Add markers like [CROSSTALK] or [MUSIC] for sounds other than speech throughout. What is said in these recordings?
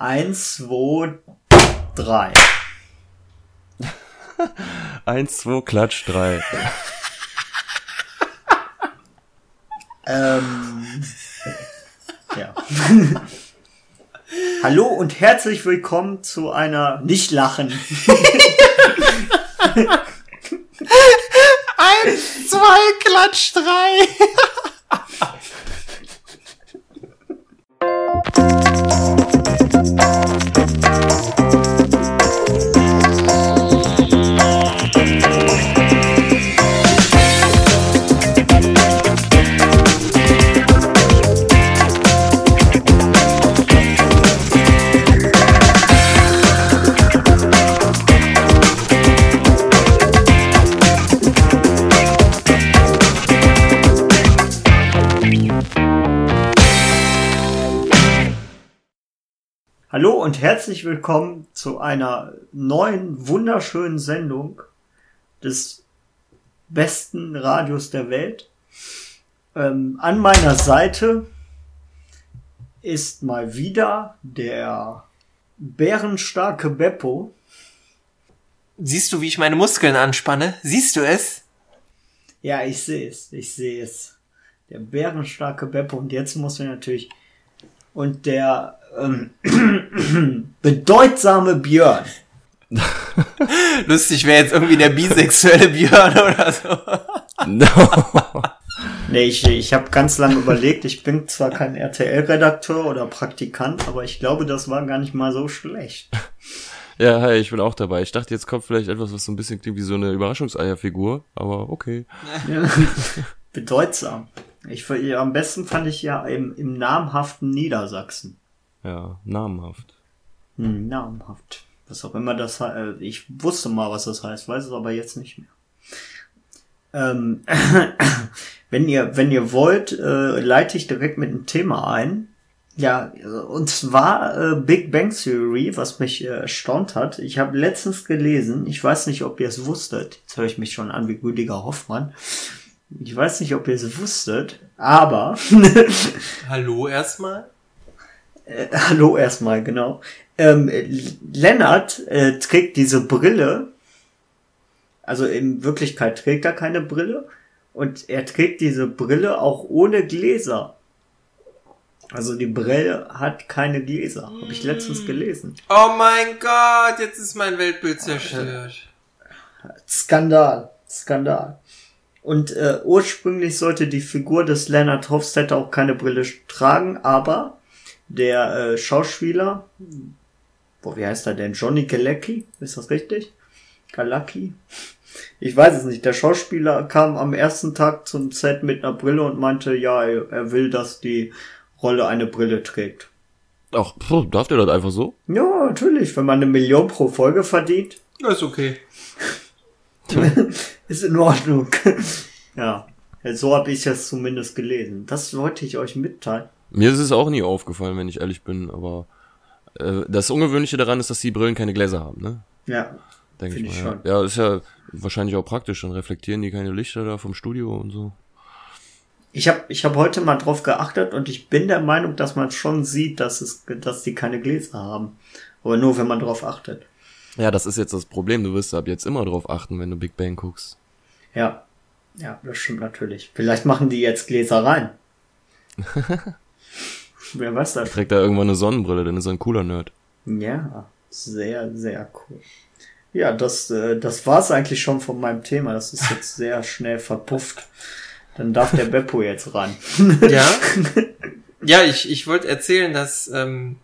Eins, zwei, drei. [LAUGHS] Eins, zwei, Klatsch, drei. ähm, ja. [LAUGHS] Hallo und herzlich willkommen zu einer nicht lachen. [LAUGHS] Eins, zwei, Klatsch, drei. Hallo und herzlich willkommen zu einer neuen wunderschönen Sendung des besten Radios der Welt. Ähm, an meiner Seite ist mal wieder der bärenstarke Beppo. Siehst du, wie ich meine Muskeln anspanne? Siehst du es? Ja, ich sehe es, ich sehe es. Der bärenstarke Beppo und jetzt muss wir natürlich und der ähm, [CLEARS THROAT] bedeutsame Björn. [LAUGHS] Lustig wäre jetzt irgendwie der bisexuelle Björn oder so. No. Nee, ich, ich habe ganz lange überlegt, ich bin zwar kein RTL-Redakteur oder Praktikant, aber ich glaube, das war gar nicht mal so schlecht. Ja, hi, ich bin auch dabei. Ich dachte, jetzt kommt vielleicht etwas, was so ein bisschen klingt wie so eine Überraschungseierfigur, aber okay. Ja. Bedeutsam. Ich, am besten fand ich ja im, im namhaften Niedersachsen. Ja, namenhaft. Hm, namenhaft. Was auch immer das heißt. Äh, ich wusste mal, was das heißt, weiß es aber jetzt nicht mehr. Ähm, [COUGHS] wenn ihr, wenn ihr wollt, äh, leite ich direkt mit einem Thema ein. Ja, und zwar äh, Big Bang Theory, was mich äh, erstaunt hat. Ich habe letztens gelesen, ich weiß nicht, ob ihr es wusstet, jetzt höre ich mich schon an wie Rüdiger Hoffmann. Ich weiß nicht, ob ihr es wusstet, aber. Hallo erstmal. Äh, [LAUGHS] hallo erstmal, genau. Ähm, Lennart äh, trägt diese Brille. Also in Wirklichkeit trägt er keine Brille. Und er trägt diese Brille auch ohne Gläser. Also die Brille hat keine Gläser. Habe ich letztens gelesen. Oh mein Gott, jetzt ist mein Weltbild zerstört. Skandal. Skandal. Und äh, ursprünglich sollte die Figur des Leonard Hofstadter auch keine Brille tragen, aber der äh, Schauspieler, boah, wie heißt er denn? Johnny Galecki? Ist das richtig? Galacki? Ich weiß es nicht. Der Schauspieler kam am ersten Tag zum Set mit einer Brille und meinte, ja, er will, dass die Rolle eine Brille trägt. Ach, pff, darf der das einfach so? Ja, natürlich. Wenn man eine Million pro Folge verdient. Das ist okay. [LAUGHS] ist in Ordnung. [LAUGHS] ja. So habe ich es zumindest gelesen. Das wollte ich euch mitteilen. Mir ist es auch nie aufgefallen, wenn ich ehrlich bin, aber äh, das Ungewöhnliche daran ist, dass die Brillen keine Gläser haben, ne? Ja. Denke ich mal. ich ja. schon. ja, ist ja wahrscheinlich auch praktisch, dann reflektieren die keine Lichter da vom Studio und so. Ich habe ich hab heute mal drauf geachtet und ich bin der Meinung, dass man schon sieht, dass es, dass die keine Gläser haben. Aber nur, wenn man drauf achtet. Ja, das ist jetzt das Problem. Du wirst ab jetzt immer drauf achten, wenn du Big Bang guckst. Ja. Ja, das stimmt natürlich. Vielleicht machen die jetzt Gläser rein. [LAUGHS] Wer weiß das? Trägt da irgendwann eine Sonnenbrille, dann ist er ein cooler Nerd. Ja, sehr, sehr cool. Ja, das, äh, das war's eigentlich schon von meinem Thema. Das ist jetzt [LAUGHS] sehr schnell verpufft. Dann darf der Beppo jetzt ran. [LAUGHS] Ja. [LAUGHS] Ja, ich, ich wollte erzählen, dass ähm,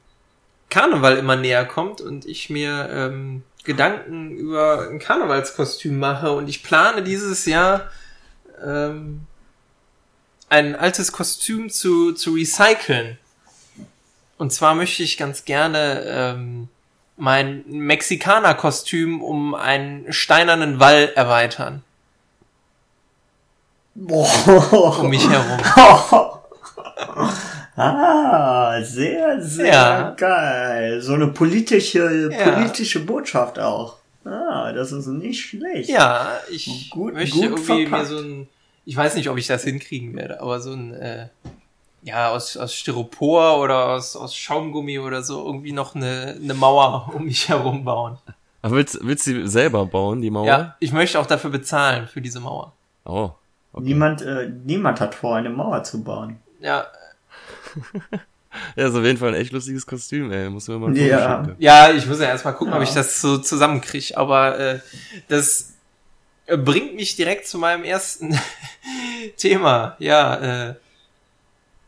Karneval immer näher kommt und ich mir ähm, Gedanken über ein Karnevalskostüm mache und ich plane dieses Jahr ähm, ein altes Kostüm zu, zu recyceln. Und zwar möchte ich ganz gerne ähm, mein Mexikaner-Kostüm um einen steinernen Wall erweitern. Boah. Um mich herum. [LAUGHS] ah, sehr, sehr Ja. geil. So eine politische, Ja. politische Botschaft auch. Ah, das ist nicht schlecht. Ja, ich Gut- möchte gut irgendwie verpackt. mir so ein, ich weiß nicht, ob ich das hinkriegen werde, aber so ein, äh, ja, aus, aus Styropor oder aus, aus Schaumgummi oder so irgendwie noch eine, eine Mauer [LAUGHS] um mich herum bauen. Aber willst, willst du sie selber bauen, die Mauer? Ja, ich möchte auch dafür bezahlen, für diese Mauer. Oh. Okay. Niemand, äh, niemand hat vor, eine Mauer zu bauen. Ja, [LAUGHS] Ja, ist auf jeden Fall ein echt lustiges Kostüm, ey. Muss mir mal Ja. Schicken. ja, ich muss ja erstmal gucken, ob Ja. ich das so zusammenkriege. Aber äh, das äh, bringt mich direkt zu meinem ersten [LAUGHS] Thema. Ja, äh,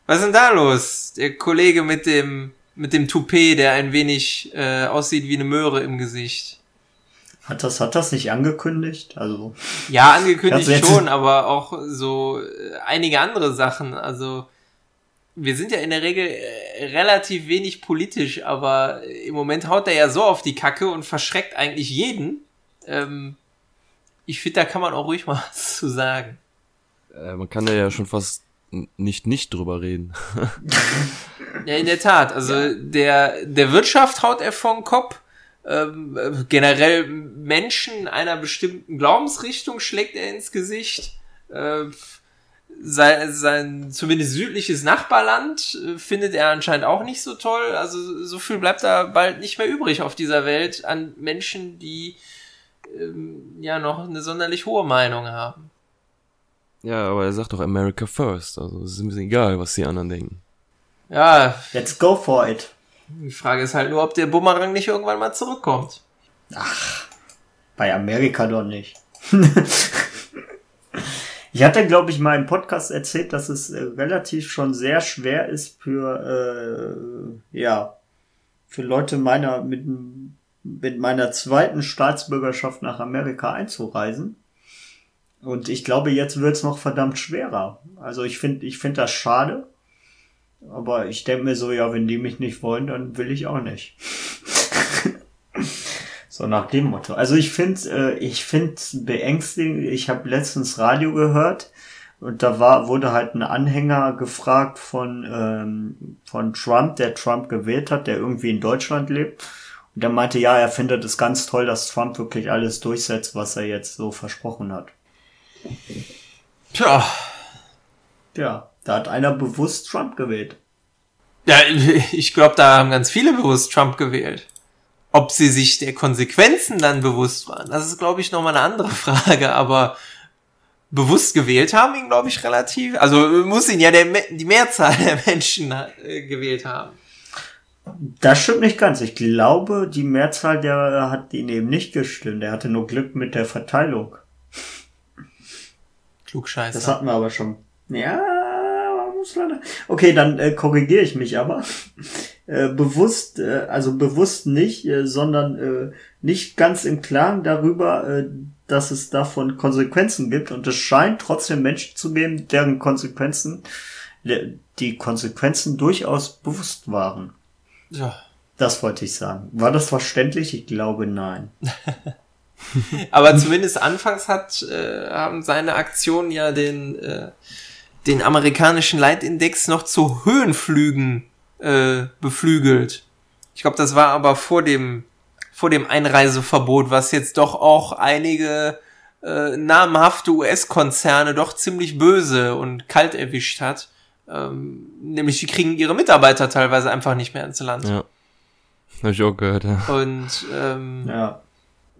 was ist denn da los? Der Kollege mit dem mit dem Toupet, der ein wenig äh, aussieht wie eine Möhre im Gesicht. Hat das, hat das nicht angekündigt? Also, Ja, angekündigt schon, aber auch so äh, einige andere Sachen. Also wir sind ja in der Regel äh, relativ wenig politisch, aber im Moment haut er ja so auf die Kacke und verschreckt eigentlich jeden. Ähm, ich finde, da kann man auch ruhig mal [LAUGHS] was zu sagen. Äh, man kann ja schon fast nicht nicht drüber reden. [LAUGHS] Ja, in der Tat. Also der der Wirtschaft haut er vom Kopf. Ähm, äh, generell Menschen einer bestimmten Glaubensrichtung schlägt er ins Gesicht. Äh, sein, sein zumindest südliches Nachbarland äh, findet er anscheinend auch nicht so toll. Also so viel bleibt da bald nicht mehr übrig auf dieser Welt an Menschen, die ähm, ja noch eine sonderlich hohe Meinung haben. Ja, aber er sagt doch America first. Also es ist ein bisschen egal, was die anderen denken. Ja, let's go for it. die Frage ist halt nur, ob der Bumerang nicht irgendwann mal zurückkommt. Bei Amerika doch nicht. [LAUGHS] ich hatte, glaube ich, mal im Podcast erzählt, dass es äh, relativ schon sehr schwer ist für, äh, ja, für Leute meiner, mit, mit meiner zweiten Staatsbürgerschaft nach Amerika einzureisen. Und ich glaube, jetzt wird's noch verdammt schwerer. Also ich finde, ich finde das schade. Aber ich denke mir so, ja, wenn die mich nicht wollen, dann will ich auch nicht. [LAUGHS] So nach dem Motto. Also ich finde, äh, ich finde beängstigend. Ich habe letztens Radio gehört und da war wurde halt ein Anhänger gefragt von ähm, von Trump, der Trump gewählt hat, der irgendwie in Deutschland lebt. Und der meinte, ja, er findet es ganz toll, dass Trump wirklich alles durchsetzt, was er jetzt so versprochen hat. Tja, Ja, da hat einer bewusst Trump gewählt. Ja, [LAUGHS] ich glaube, da haben ganz viele bewusst Trump gewählt. Ob sie sich der Konsequenzen dann bewusst waren, das ist, glaube ich, nochmal eine andere [LAUGHS] Frage, aber bewusst gewählt haben ihn, glaube ich, relativ. Also muss ihn ja der, die Mehrzahl der [LAUGHS] Menschen äh, gewählt haben. Das stimmt nicht ganz. Ich glaube, die Mehrzahl der hat ihn eben nicht gestimmt. Er hatte nur Glück mit der Verteilung. Klugscheißer. Das hatten wir aber schon. Ja, man muss leider. Okay, dann äh, korrigiere ich mich aber. [LAUGHS] Äh, bewusst, äh, also bewusst nicht, äh, sondern äh, nicht ganz im Klaren darüber, äh, dass es davon Konsequenzen gibt. Und es scheint trotzdem Menschen zu geben, deren Konsequenzen, die Konsequenzen durchaus bewusst waren. ja. Das wollte ich sagen. War das verständlich? Ich glaube nein. [LAUGHS] [LAUGHS] Aber zumindest anfangs hat, äh, haben seine Aktionen ja den, äh, den amerikanischen Leitindex noch zu Höhenflügen äh, beflügelt. Ich glaube, das war aber vor dem, vor dem Einreiseverbot, was jetzt doch auch einige äh, namhafte US-Konzerne doch ziemlich böse und kalt erwischt hat. Ähm, nämlich die kriegen ihre Mitarbeiter teilweise einfach nicht mehr ins Land. Ja. Hab ich auch gehört, ja. Und ähm, Ja.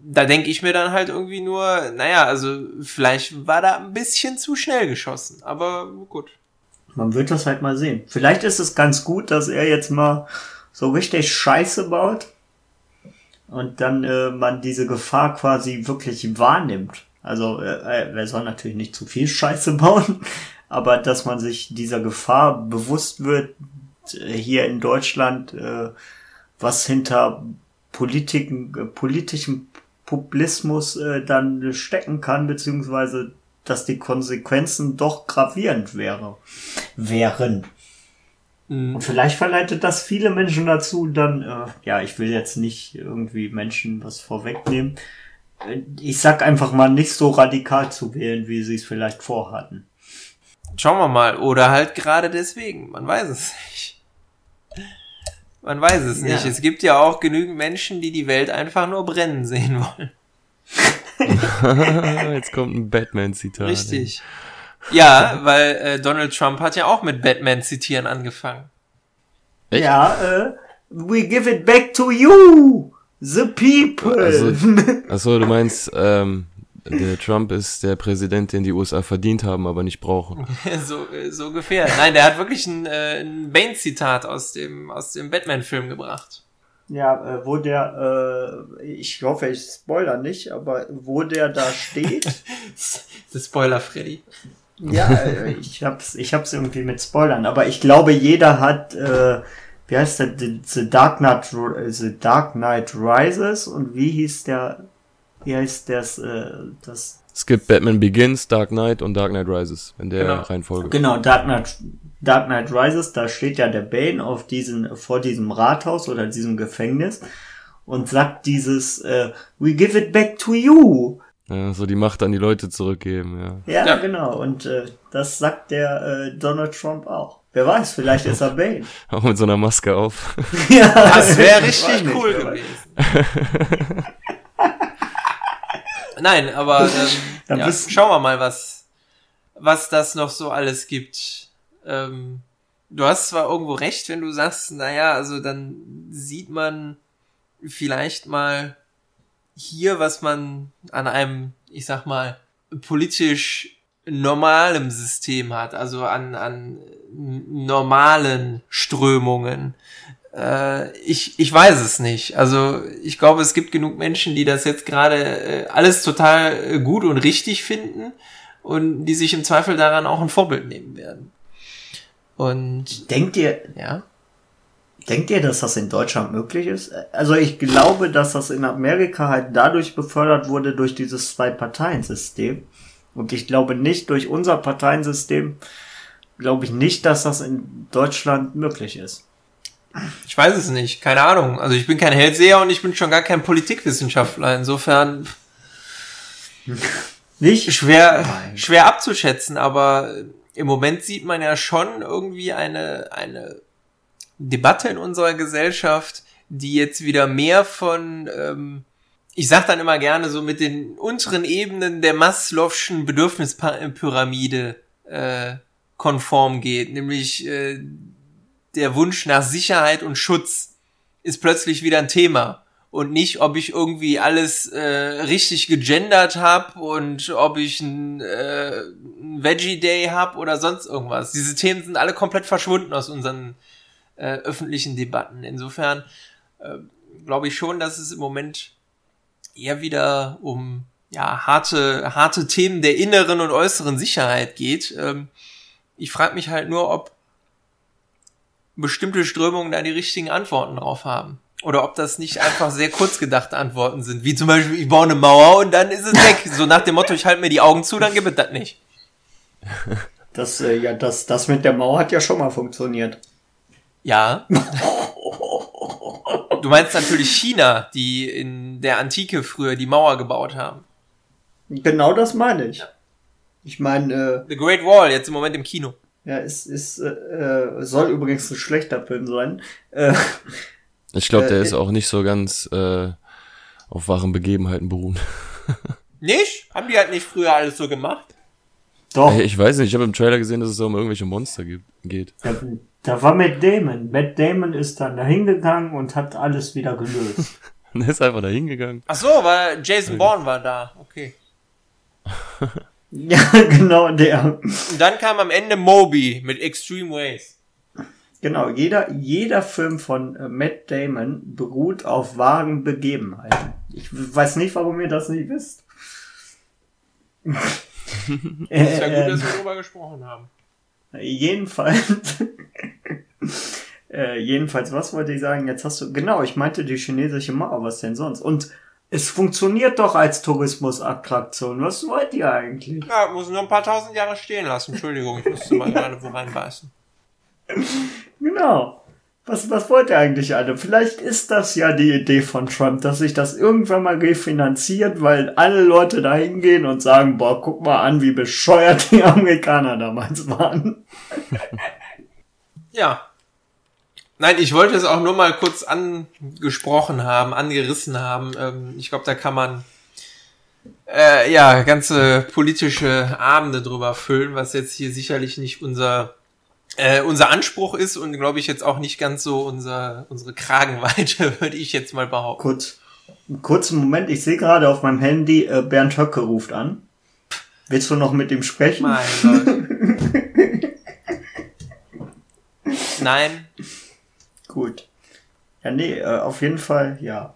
Da denke ich mir dann halt irgendwie nur, naja, also vielleicht war da ein bisschen zu schnell geschossen, aber gut. Man wird das halt mal sehen. Vielleicht ist es ganz gut, dass er jetzt mal so richtig Scheiße baut und dann äh, man diese Gefahr quasi wirklich wahrnimmt. Also äh, er soll natürlich nicht zu viel Scheiße [LAUGHS] bauen, aber dass man sich dieser Gefahr bewusst wird, äh, hier in Deutschland, äh, was hinter Politiken, äh, politischem Populismus äh, dann stecken kann, beziehungsweise dass die Konsequenzen doch gravierend wäre, wären. Mhm. Und vielleicht verleitet das viele Menschen dazu, dann, äh, ja, ich will jetzt nicht irgendwie Menschen was vorwegnehmen. Äh, Ich sag einfach mal nicht so radikal zu wählen, wie sie es vielleicht vorhatten. Schauen wir mal. Oder halt gerade deswegen. Man weiß es nicht. Man weiß es nicht. Ja. Es gibt ja auch genügend Menschen, die die Welt einfach nur brennen sehen wollen. [LAUGHS] Jetzt kommt ein Batman-Zitat. Richtig. Ja, weil äh, Donald Trump hat ja auch mit Batman zitieren angefangen. Echt? Ja, äh, we give it back to you, the people. Also- Achso, du meinst, ähm, der Trump ist der Präsident, den die USA verdient haben, aber nicht brauchen. [LAUGHS] so, so ungefähr. Nein, der hat wirklich ein, äh, ein Bane-Zitat aus dem, aus dem Batman-Film gebracht. ja, äh, wo der, äh, ich hoffe, ich spoiler nicht, aber wo der da steht, [LAUGHS] Das Spoiler, Freddy. ja, äh, ich hab's, ich hab's irgendwie mit Spoilern, aber ich glaube, jeder hat, äh, wie heißt der, The, Dark Knight, The Dark Knight Rises und wie hieß der, wie heißt das, äh, das Es gibt Batman Begins, Dark Knight und Dark Knight Rises in der Genau. Reihenfolge. Genau, Dark Knight, Dark Knight Rises, da steht ja der Bane auf diesen, vor diesem Rathaus oder diesem Gefängnis und sagt dieses, äh, we give it back to you. Ja, so die Macht an die Leute zurückgeben, ja. Ja, Ja. genau, und äh, das sagt der äh, Donald Trump auch. Wer weiß, vielleicht ist er Bane. [LAUGHS] Auch mit so einer Maske auf. ja, Das wäre [LAUGHS] richtig cool gewesen. [LAUGHS] Nein, aber [LAUGHS] ähm, Dann ja, schauen wir mal, was, was das noch so alles gibt. Ähm, du hast zwar irgendwo recht, wenn du sagst, naja, also dann sieht man vielleicht mal hier, was man an einem, ich sag mal, politisch normalem System hat, also an, an normalen Strömungen. Äh, ich, ich weiß es nicht. Also ich glaube, es gibt genug Menschen, die das jetzt gerade äh, alles total äh, gut und richtig finden und die sich im Zweifel daran auch ein Vorbild nehmen werden. Und Denkt ihr, ja, denkt ihr, dass das in Deutschland möglich ist? Also ich glaube, dass das in Amerika halt dadurch befördert wurde durch dieses Zwei-Parteien-System. Und ich glaube nicht durch unser Parteiensystem, glaube ich nicht, dass das in Deutschland möglich ist. Ich weiß es nicht, keine Ahnung. Also ich bin kein Hellseher und ich bin schon gar kein Politikwissenschaftler. Insofern [LAUGHS] Nicht? schwer, Nein. schwer abzuschätzen, aber im Moment sieht man ja schon irgendwie eine, eine Debatte in unserer Gesellschaft, die jetzt wieder mehr von, ähm, ich sag dann immer gerne so mit den unteren Ebenen der Maslow'schen Bedürfnispyramide äh, konform geht, nämlich äh, der Wunsch nach Sicherheit und Schutz ist plötzlich wieder ein Thema und nicht, ob ich irgendwie alles äh, richtig gegendert habe und ob ich ein, äh, Veggie Day hab oder sonst irgendwas. Diese Themen sind alle komplett verschwunden aus unseren äh, öffentlichen Debatten. Insofern äh, glaube ich schon, dass es im Moment eher wieder um ja harte harte Themen der inneren und äußeren Sicherheit geht. Ähm, ich frage mich halt nur, ob bestimmte Strömungen da die richtigen Antworten drauf haben. Oder ob das nicht einfach sehr kurz gedachte Antworten sind. Wie zum Beispiel, ich baue eine Mauer und dann ist es weg. So nach dem Motto, ich halte mir die Augen zu, dann gibt es das nicht. Das, äh, ja, das, das mit der Mauer hat ja schon mal funktioniert. Ja. [LAUGHS] Du meinst natürlich China, die in der Antike früher die Mauer gebaut haben. Genau das meine ich. Ich meine, The Great Wall, jetzt im Moment im Kino. Äh, ja, es ist, äh, äh, soll übrigens ein schlechter Film sein. Äh, Ich glaube, der Äh, ist auch nicht so ganz äh, auf wahren Begebenheiten beruhen. [LAUGHS] Nicht? Haben die halt nicht früher alles so gemacht? doch, Ey, Ich weiß nicht, ich habe im Trailer gesehen, dass es da um irgendwelche Monster geht. da, da war Matt Damon. Matt Damon ist dann da hingegangen und hat alles wieder gelöst. Und [LAUGHS] er ist einfach da hingegangen. Ach so, weil Jason Bourne war da. Okay. [LAUGHS] [LAUGHS] ja, genau der. Und dann kam am Ende Moby mit Extreme Ways. Genau, jeder, jeder Film von äh, Matt Damon beruht auf wahren Begebenheiten. Ich weiß nicht, warum ihr das nicht wisst. äh, [LAUGHS] Ist ja gut, dass wir darüber gesprochen haben. Jedenfalls. [LAUGHS] äh, jedenfalls, was wollte ich sagen? Jetzt hast du. Genau, ich meinte die chinesische Mauer, was denn sonst? Und es funktioniert doch als Tourismusattraktion. Was wollt ihr eigentlich? Ja, muss nur ein paar tausend Jahre stehen lassen. Entschuldigung, ich musste mal gerade wo reinbeißen. [LAUGHS] Genau. Was, was wollt ihr eigentlich alle? Vielleicht ist das ja die Idee von Trump, dass sich das irgendwann mal refinanziert, weil alle Leute da hingehen und sagen, boah, guck mal an, wie bescheuert die Amerikaner damals waren. Ja. Nein, ich wollte es auch nur mal kurz angesprochen haben, angerissen haben. Ähm, ich glaube, da kann man äh, ja, ganze politische Abende drüber füllen, was jetzt hier sicherlich nicht unser äh, unser Anspruch ist und glaube ich jetzt auch nicht ganz so unser unsere Kragenweite, [LAUGHS] würde ich jetzt mal behaupten. Kurz, kurzen Moment, ich sehe gerade auf meinem Handy, äh, Bernd Höcke ruft an. Willst du noch mit ihm sprechen? Mein Gott. [LAUGHS] Nein. Gut. Ja, nee, äh, auf jeden Fall, ja.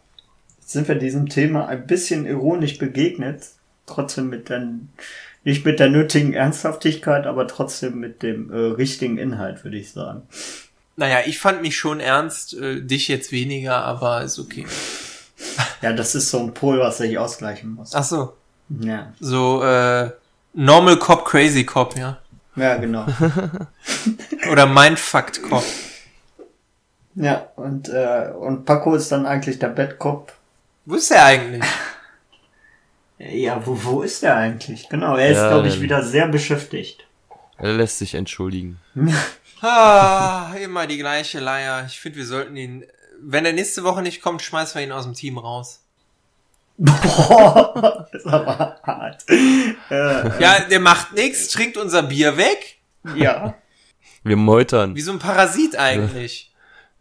Jetzt sind wir diesem Thema ein bisschen ironisch begegnet. Trotzdem mit der, nicht mit der nötigen Ernsthaftigkeit, aber trotzdem mit dem äh, richtigen Inhalt, würde ich sagen. Naja, ich fand mich schon ernst, äh, dich jetzt weniger, aber ist okay. Ja, das ist so ein Pol, was ich ausgleichen muss. Ach so. Ja. So, äh, Normal Cop, Crazy Cop, ja. Ja, genau. [LAUGHS] Oder Mindfucked Cop. Ja, und, äh, und Paco ist dann eigentlich der Bettkopf. Wo ist er eigentlich? [LAUGHS] Ja, wo, wo ist er eigentlich? Genau, er ist, Ja, glaube ich, der- wieder sehr beschäftigt. Er lässt sich entschuldigen. [LAUGHS] Ah, immer die gleiche Leier. Ich finde, wir sollten ihn, wenn er nächste Woche nicht kommt, schmeißen wir ihn aus dem Team raus. Boah, [LAUGHS] das ist aber hart. Äh, Ja, der macht nichts, trinkt unser Bier weg. ja. Wir meutern. Wie so ein Parasit eigentlich.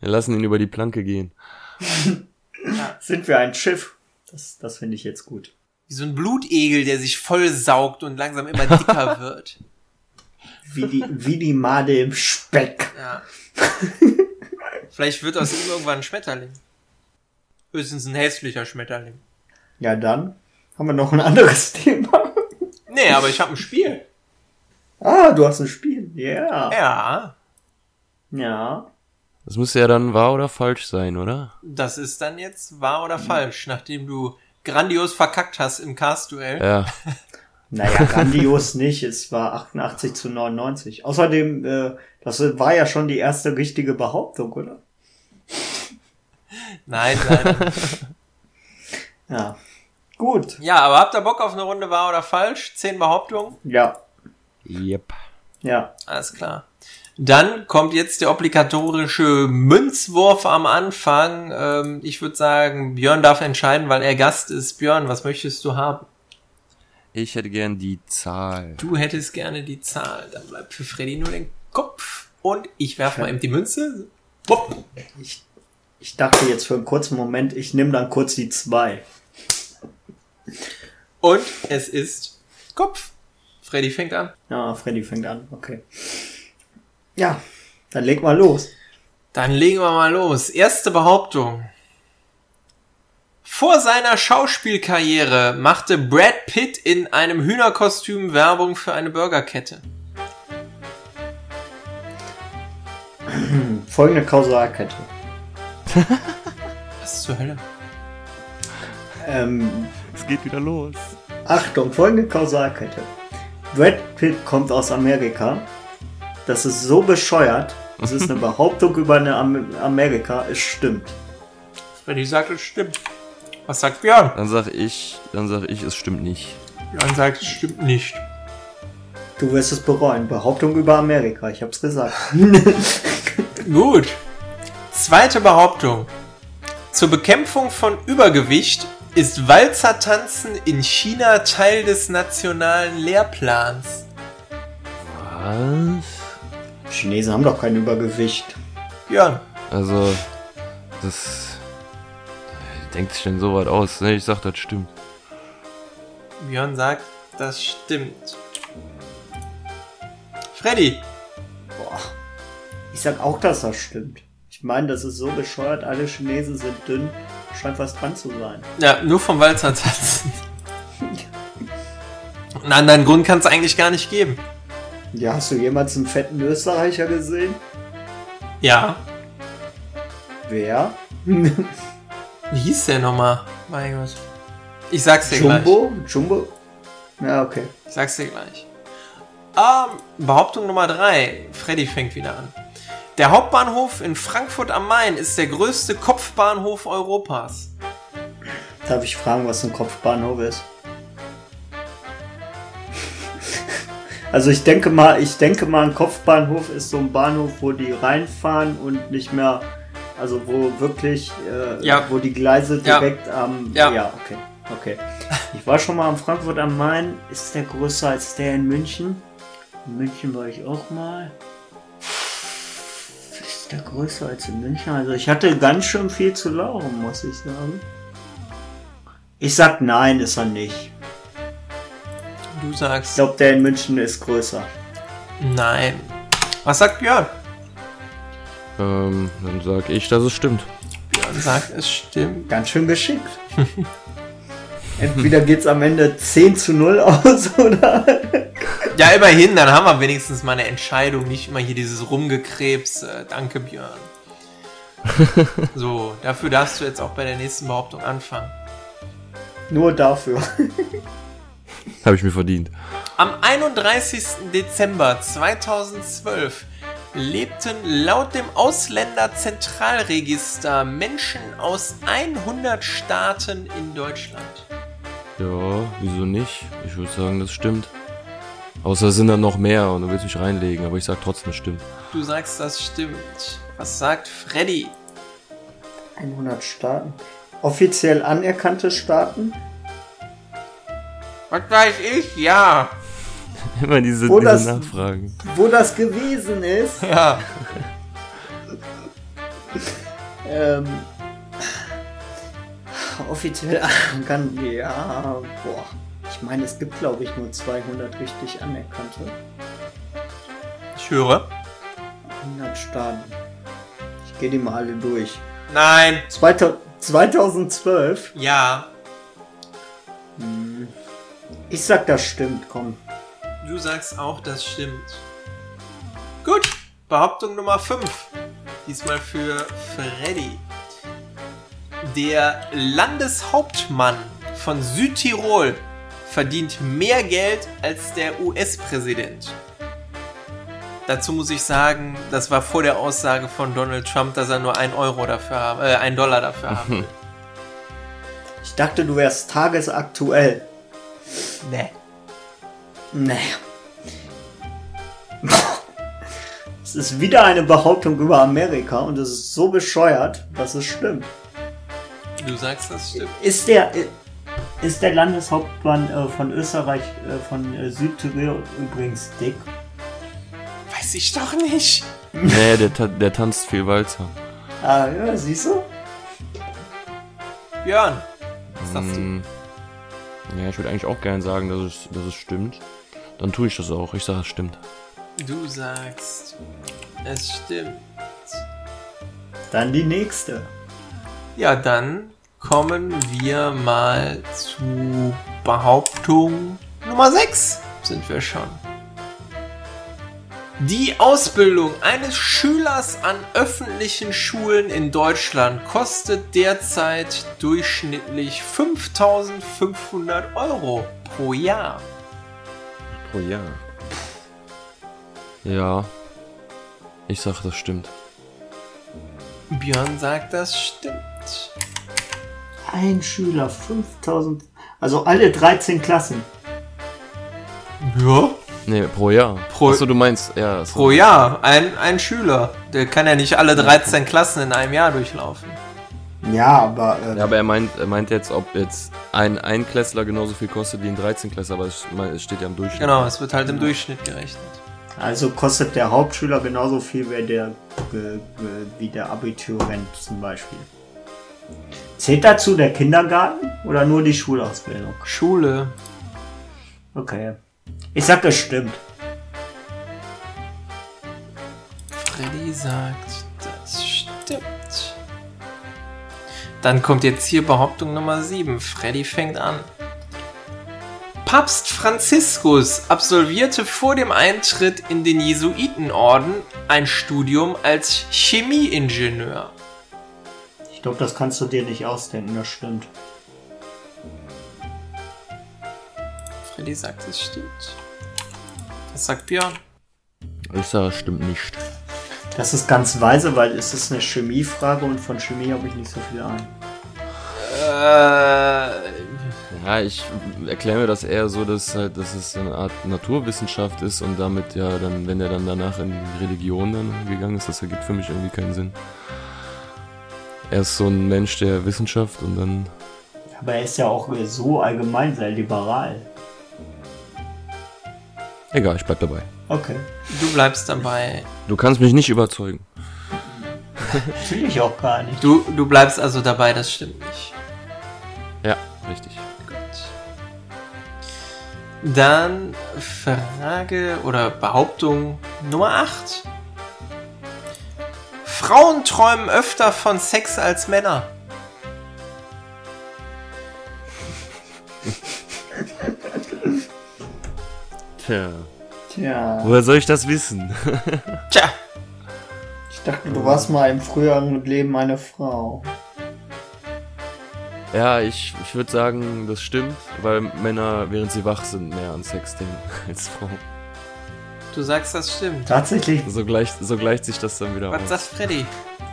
Wir lassen ihn über die Planke gehen. [LAUGHS] Sind wir ein Schiff? Das, das finde ich jetzt gut. Wie so ein Blutegel, der sich voll saugt und langsam immer dicker [LAUGHS] wird. Wie die, wie die Made im Speck. Ja. Vielleicht wird aus ihm irgendwann ein Schmetterling. Höchstens ein hässlicher Schmetterling. Ja, dann haben wir noch ein anderes [LAUGHS] Thema. Nee, aber ich habe ein Spiel. Ah, du hast ein Spiel. Ja. Ja, Ja. Das müsste ja dann wahr oder falsch sein, oder? das ist dann jetzt wahr oder falsch, nachdem du grandios verkackt hast im Cast-Duell. Ja. [LAUGHS] Naja, grandios nicht. Es war 88 zu 99. Außerdem, äh, das war ja schon die erste richtige Behauptung, oder? [LAUGHS] Nein, nein. Ja. Gut. ja, aber habt ihr Bock auf eine Runde wahr oder falsch? Zehn Behauptungen? Ja. Yep. Ja. Alles klar. Dann kommt jetzt der obligatorische Münzwurf am Anfang. Ähm, ich würde sagen, Björn darf entscheiden, weil er Gast ist. Björn, was möchtest du haben? Ich hätte gern die Zahl. Du hättest gerne die Zahl. Dann bleibt für Freddy nur den Kopf. Und ich werfe mal eben die Münze. Wupp. Ich, ich dachte jetzt für einen kurzen Moment, ich nehme dann kurz die zwei. Und es ist Kopf. Freddy fängt an. Ja, Freddy fängt an. Okay. Ja, dann leg mal los. Dann legen wir mal los. Erste Behauptung. Vor seiner Schauspielkarriere machte Brad Pitt in einem Hühnerkostüm Werbung für eine Burgerkette. [CLEARS THROAT] Folgende Kausalkette. [LAUGHS] Was zur Hölle? Ähm, Es geht wieder los. Achtung, folgende Kausalkette. Brad Pitt kommt aus Amerika. Das ist so bescheuert. Das ist eine Behauptung über eine Am Amerika. Es stimmt. Freddy sagt, es stimmt. Was sagt Björn? Dann sag ich, dann sag ich, es stimmt nicht. Björn sagt, es stimmt nicht. Du wirst es bereuen. Behauptung über Amerika. Ich hab's gesagt. [LAUGHS] Gut. Zweite Behauptung. Zur Bekämpfung von Übergewicht ist Walzertanzen in China Teil des nationalen Lehrplans. Was? Chinesen haben doch kein Übergewicht. Björn. Also, das denkt sich denn so weit aus. Ne, ich sag, das stimmt. Björn sagt, das stimmt. Freddy. Boah. Ich sag auch, dass das stimmt. Ich meine, das ist so bescheuert. Alle Chinesen sind dünn. Scheint was dran zu sein. Ja, nur vom Walzertanzen. [LAUGHS] Einen anderen Grund kann es eigentlich gar nicht geben. Ja, hast du jemals einen fetten Österreicher gesehen? Ja. Wer? Wie hieß der nochmal? Mein Gott. Ich sag's dir gleich. Jumbo? Jumbo? Ja, okay. Ich sag's dir gleich. Ähm, Behauptung Nummer drei. Freddy fängt wieder an. Der Hauptbahnhof in Frankfurt am Main ist der größte Kopfbahnhof Europas. Darf ich fragen, was ein Kopfbahnhof ist? Also ich denke mal, ich denke mal, ein Kopfbahnhof ist so ein Bahnhof, wo die reinfahren und nicht mehr, also wo wirklich, äh, Ja. wo die Gleise Ja. direkt am, Ja. ja, okay, okay. Ich war schon mal am Frankfurt am Main. Ist der größer als der in München? In München war ich auch mal. Ist der größer als in München? Also ich hatte ganz schön viel zu laufen, muss ich sagen. Ich sag nein, ist er nicht. Du Ich sagst glaube, der in München ist größer. nein. Was sagt Björn? Ähm, dann sag ich, dass es stimmt. Björn sagt, es stimmt. Ganz schön geschickt. [LAUGHS] Entweder geht's am Ende 10 zu 0 aus [LAUGHS] oder. Ja, immerhin, dann haben wir wenigstens mal eine Entscheidung, nicht immer hier dieses Rumgekrebs. Äh, danke, Björn. [LAUGHS] so, dafür darfst du jetzt auch bei der nächsten Behauptung anfangen. Nur dafür. [LAUGHS] Habe ich mir verdient. Am 31. Dezember 2012 lebten laut dem Ausländerzentralregister Menschen aus 100 Staaten in Deutschland. Ja, wieso nicht? Ich würde sagen, das stimmt. Außer es sind dann noch mehr und du willst mich reinlegen, aber ich sag trotzdem, es stimmt. Du sagst, das stimmt. Was sagt Freddy? 100 Staaten. Offiziell anerkannte Staaten. Was weiß ich? Ja. [LAUGHS] Immer diese, Wo diese das- Nachfragen. Wo das gewesen ist. [LAUGHS] Ja. [LAUGHS] Ähm, offiziell anerkannt. Ja, boah. Ich meine, es gibt, glaube ich, nur 200 richtig anerkannte. Ich höre. 100 Staaten. Ich gehe die mal alle durch. Nein. 2000 2012. Ja. Ich sag, das stimmt, komm. Du sagst auch, das stimmt. Gut. Behauptung Nummer 5. Diesmal für Freddy. Der Landeshauptmann von Südtirol verdient mehr Geld als der US-Präsident. Dazu muss ich sagen, das war vor der Aussage von Donald Trump, dass er nur ein Euro dafür haben, äh, ein Dollar dafür [LAUGHS] haben will. Ich dachte, du wärst tagesaktuell. Nee. Nee. [LAUGHS] Es ist wieder eine Behauptung über Amerika und es ist so bescheuert, dass es stimmt. Du sagst, das stimmt. Ist der, ist der Landeshauptmann äh, von Österreich, äh, von äh, Südtirol übrigens dick? Weiß ich doch nicht. Nee, der, ta- der tanzt viel Walzer. Ah, ja, siehst du? Björn. Was sagst du? Ja, ich würde eigentlich auch gern sagen, dass es, dass es stimmt. Dann tue ich das auch. Ich sage, es stimmt. Du sagst, es stimmt. Dann die nächste. Ja, dann kommen wir mal zu Behauptung Nummer 6. Sind wir schon. Die Ausbildung eines Schülers an öffentlichen Schulen in Deutschland kostet derzeit durchschnittlich 5500 Euro pro Jahr. Pro Jahr. Ja. Ich sag, das stimmt. Björn sagt, das stimmt. Ein Schüler, 5000. Also alle 13 Klassen. Ja. Nee, pro Jahr. Pro- Achso, du meinst, ja. so. Pro Jahr, ein, ein Schüler. Der kann ja nicht alle 13 Klassen in einem Jahr durchlaufen. Ja, aber. Äh, Ja, aber er meint, er meint jetzt, ob jetzt ein Einklässler genauso viel kostet wie ein 13-Klässler, aber es, es steht ja im Durchschnitt. Genau, es wird halt im Durchschnitt gerechnet. Also kostet der Hauptschüler genauso viel wie der, wie der Abiturient zum Beispiel. Zählt dazu der Kindergarten oder nur die Schulausbildung? Schule. Okay. Ich sag, das stimmt. Freddy sagt, das stimmt. Dann kommt jetzt hier Behauptung Nummer 7. Freddy fängt an. Papst Franziskus absolvierte vor dem Eintritt in den Jesuitenorden ein Studium als Chemieingenieur. Ich glaube, das kannst du dir nicht ausdenken, das stimmt. Freddy sagt, es stimmt. Was sagt Björn? Ich sage, es stimmt nicht. Das ist ganz weise, weil es ist eine Chemiefrage und von Chemie habe ich nicht so viel Ahnung. Äh, Ja, ich erkläre mir das eher so, dass halt, dass es eine Art Naturwissenschaft ist und damit ja dann, wenn er dann danach in die Religion dann gegangen ist, das ergibt für mich irgendwie keinen Sinn. Er ist so ein Mensch der Wissenschaft und dann, Aber er ist ja auch so allgemein sehr liberal. Egal, ich bleib dabei. Okay. Du bleibst dabei. Du kannst mich nicht überzeugen. Natürlich auch gar nicht. Du, du bleibst also dabei, das stimmt nicht. Ja, richtig. Gut. Dann Frage oder Behauptung Nummer 8. Frauen träumen öfter von Sex als Männer. [LAUGHS] Tja. Tja, Woher soll ich das wissen? [LAUGHS] Tja, ich dachte, du warst mal im früheren Leben eine Frau. ja, ich, ich würde sagen, das stimmt, weil Männer, während sie wach sind, mehr an Sex denken [LAUGHS] als Frauen. du sagst, das stimmt. Tatsächlich, So gleicht, so gleicht sich das dann wieder Was aus. sagt Freddy?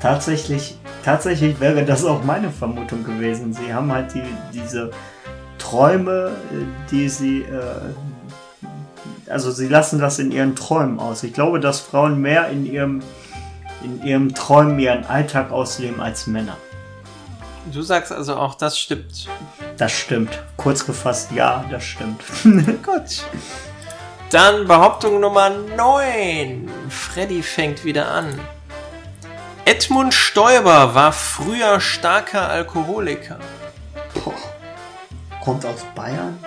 tatsächlich, tatsächlich wäre das auch meine Vermutung gewesen. Sie haben halt die, diese Träume, äh, die sie, äh, also sie lassen das in ihren Träumen aus. Ich glaube, dass Frauen mehr in ihrem, in ihrem Träumen ihren Alltag ausleben als Männer. Du sagst also auch, das stimmt. Das stimmt. Kurz gefasst, ja, das stimmt. [LAUGHS] Gut. Dann Behauptung Nummer 9. Freddy fängt wieder an. Edmund Stoiber war früher starker Alkoholiker. Boah. Kommt aus Bayern?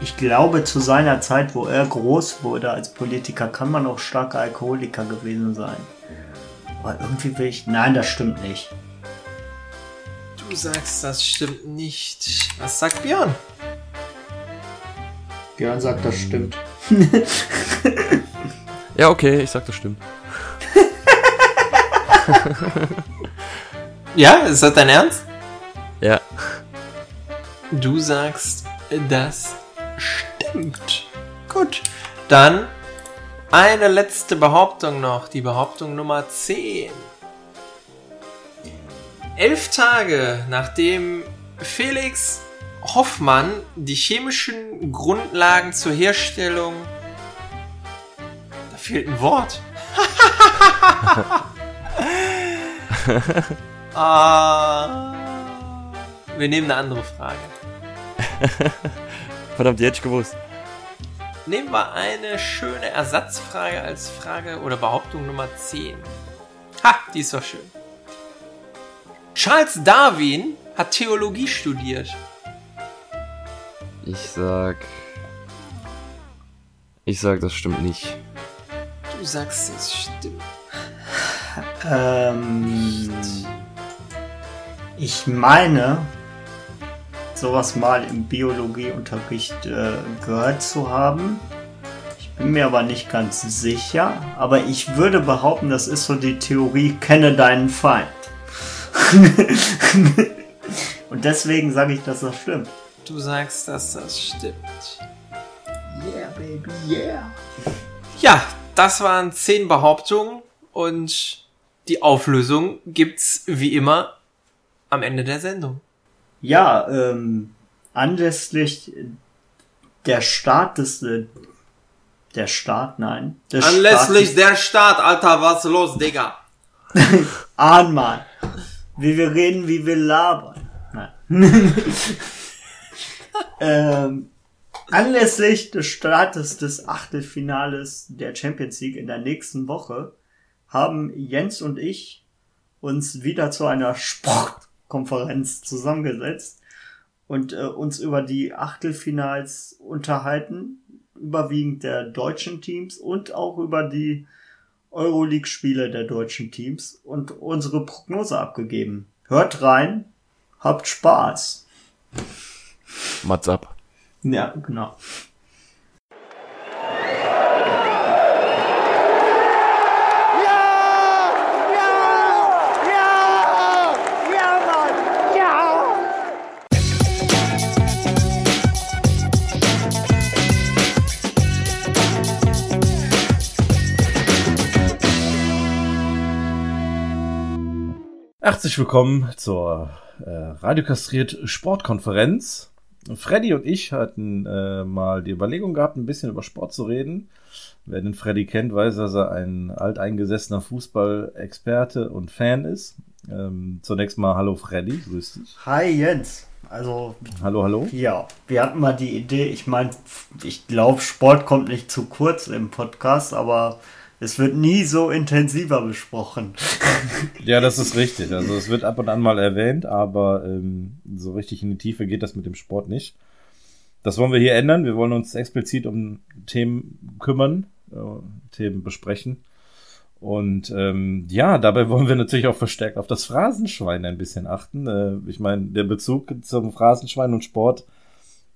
Ich glaube, zu seiner Zeit, wo er groß wurde als Politiker, kann man auch starker Alkoholiker gewesen sein. Aber irgendwie will ich. Nein, das stimmt nicht. Du sagst, das stimmt nicht. Was sagt Björn? Björn sagt, das stimmt. [LAUGHS] Ja, okay, ich sag, das stimmt. [LAUGHS] Ja, ist das dein Ernst? Ja. Du sagst, das stimmt. Gut. Dann eine letzte Behauptung noch. Die Behauptung Nummer 10. Elf Tage nachdem Felix Hoffmann die chemischen Grundlagen zur Herstellung. Da fehlt ein Wort. [LAUGHS] ah, wir nehmen eine andere Frage. [LAUGHS] Verdammt, die hätte ich gewusst. Nehmen wir eine schöne Ersatzfrage als Frage oder Behauptung Nummer 10. Ha, die ist doch schön. Charles Darwin hat Theologie studiert. Ich sag. Ich sag, das stimmt nicht. Du sagst, es stimmt. Ähm, ich meine, sowas mal im Biologieunterricht äh, gehört zu haben. Ich bin mir aber nicht ganz sicher. Aber ich würde behaupten, das ist so die Theorie, kenne deinen Feind. [LAUGHS] Und deswegen sage ich, dass das stimmt. Du sagst, dass das stimmt. Yeah, baby, yeah. Ja, das waren zehn Behauptungen und die Auflösung gibt's wie immer am Ende der Sendung. Ja, ähm, anlässlich der Start des, äh, der Start, nein. Des Anlässlich Startes- der Start, Alter, was los, Digga? [LAUGHS] Ahnmal. Wie wir reden, wie wir labern. Nein. [LAUGHS] ähm, anlässlich des Startes des Achtelfinales der Champions League in der nächsten Woche haben Jens und ich uns wieder zu einer Sportkonferenz zusammengesetzt und äh, uns über die Achtelfinals unterhalten, überwiegend der deutschen Teams und auch über die Euroleague-Spiele der deutschen Teams und unsere Prognose abgegeben. Hört rein, habt Spaß. Mats ab. Ja, genau. Herzlich willkommen zur äh, Radiokastriert Sportkonferenz. Freddy und ich hatten äh, mal die Überlegung gehabt, ein bisschen über Sport zu reden. Wer den Freddy kennt, weiß, dass er ein alteingesessener Fußballexperte und Fan ist. Ähm, zunächst mal hallo Freddy, grüß dich. Hi Jens. Also. Hallo, hallo. Ja, wir hatten mal die Idee, ich meine, ich glaube, Sport kommt nicht zu kurz im Podcast, aber es wird nie so intensiver besprochen. Ja, das ist richtig. Also es wird ab und an mal erwähnt, aber ähm, so richtig in die Tiefe geht das mit dem Sport nicht. Das wollen wir hier ändern. Wir wollen uns explizit um Themen kümmern, äh, Themen besprechen. Und ähm, ja, dabei wollen wir natürlich auch verstärkt auf das Phrasenschwein ein bisschen achten. Äh, ich meine, der Bezug zum Phrasenschwein und Sport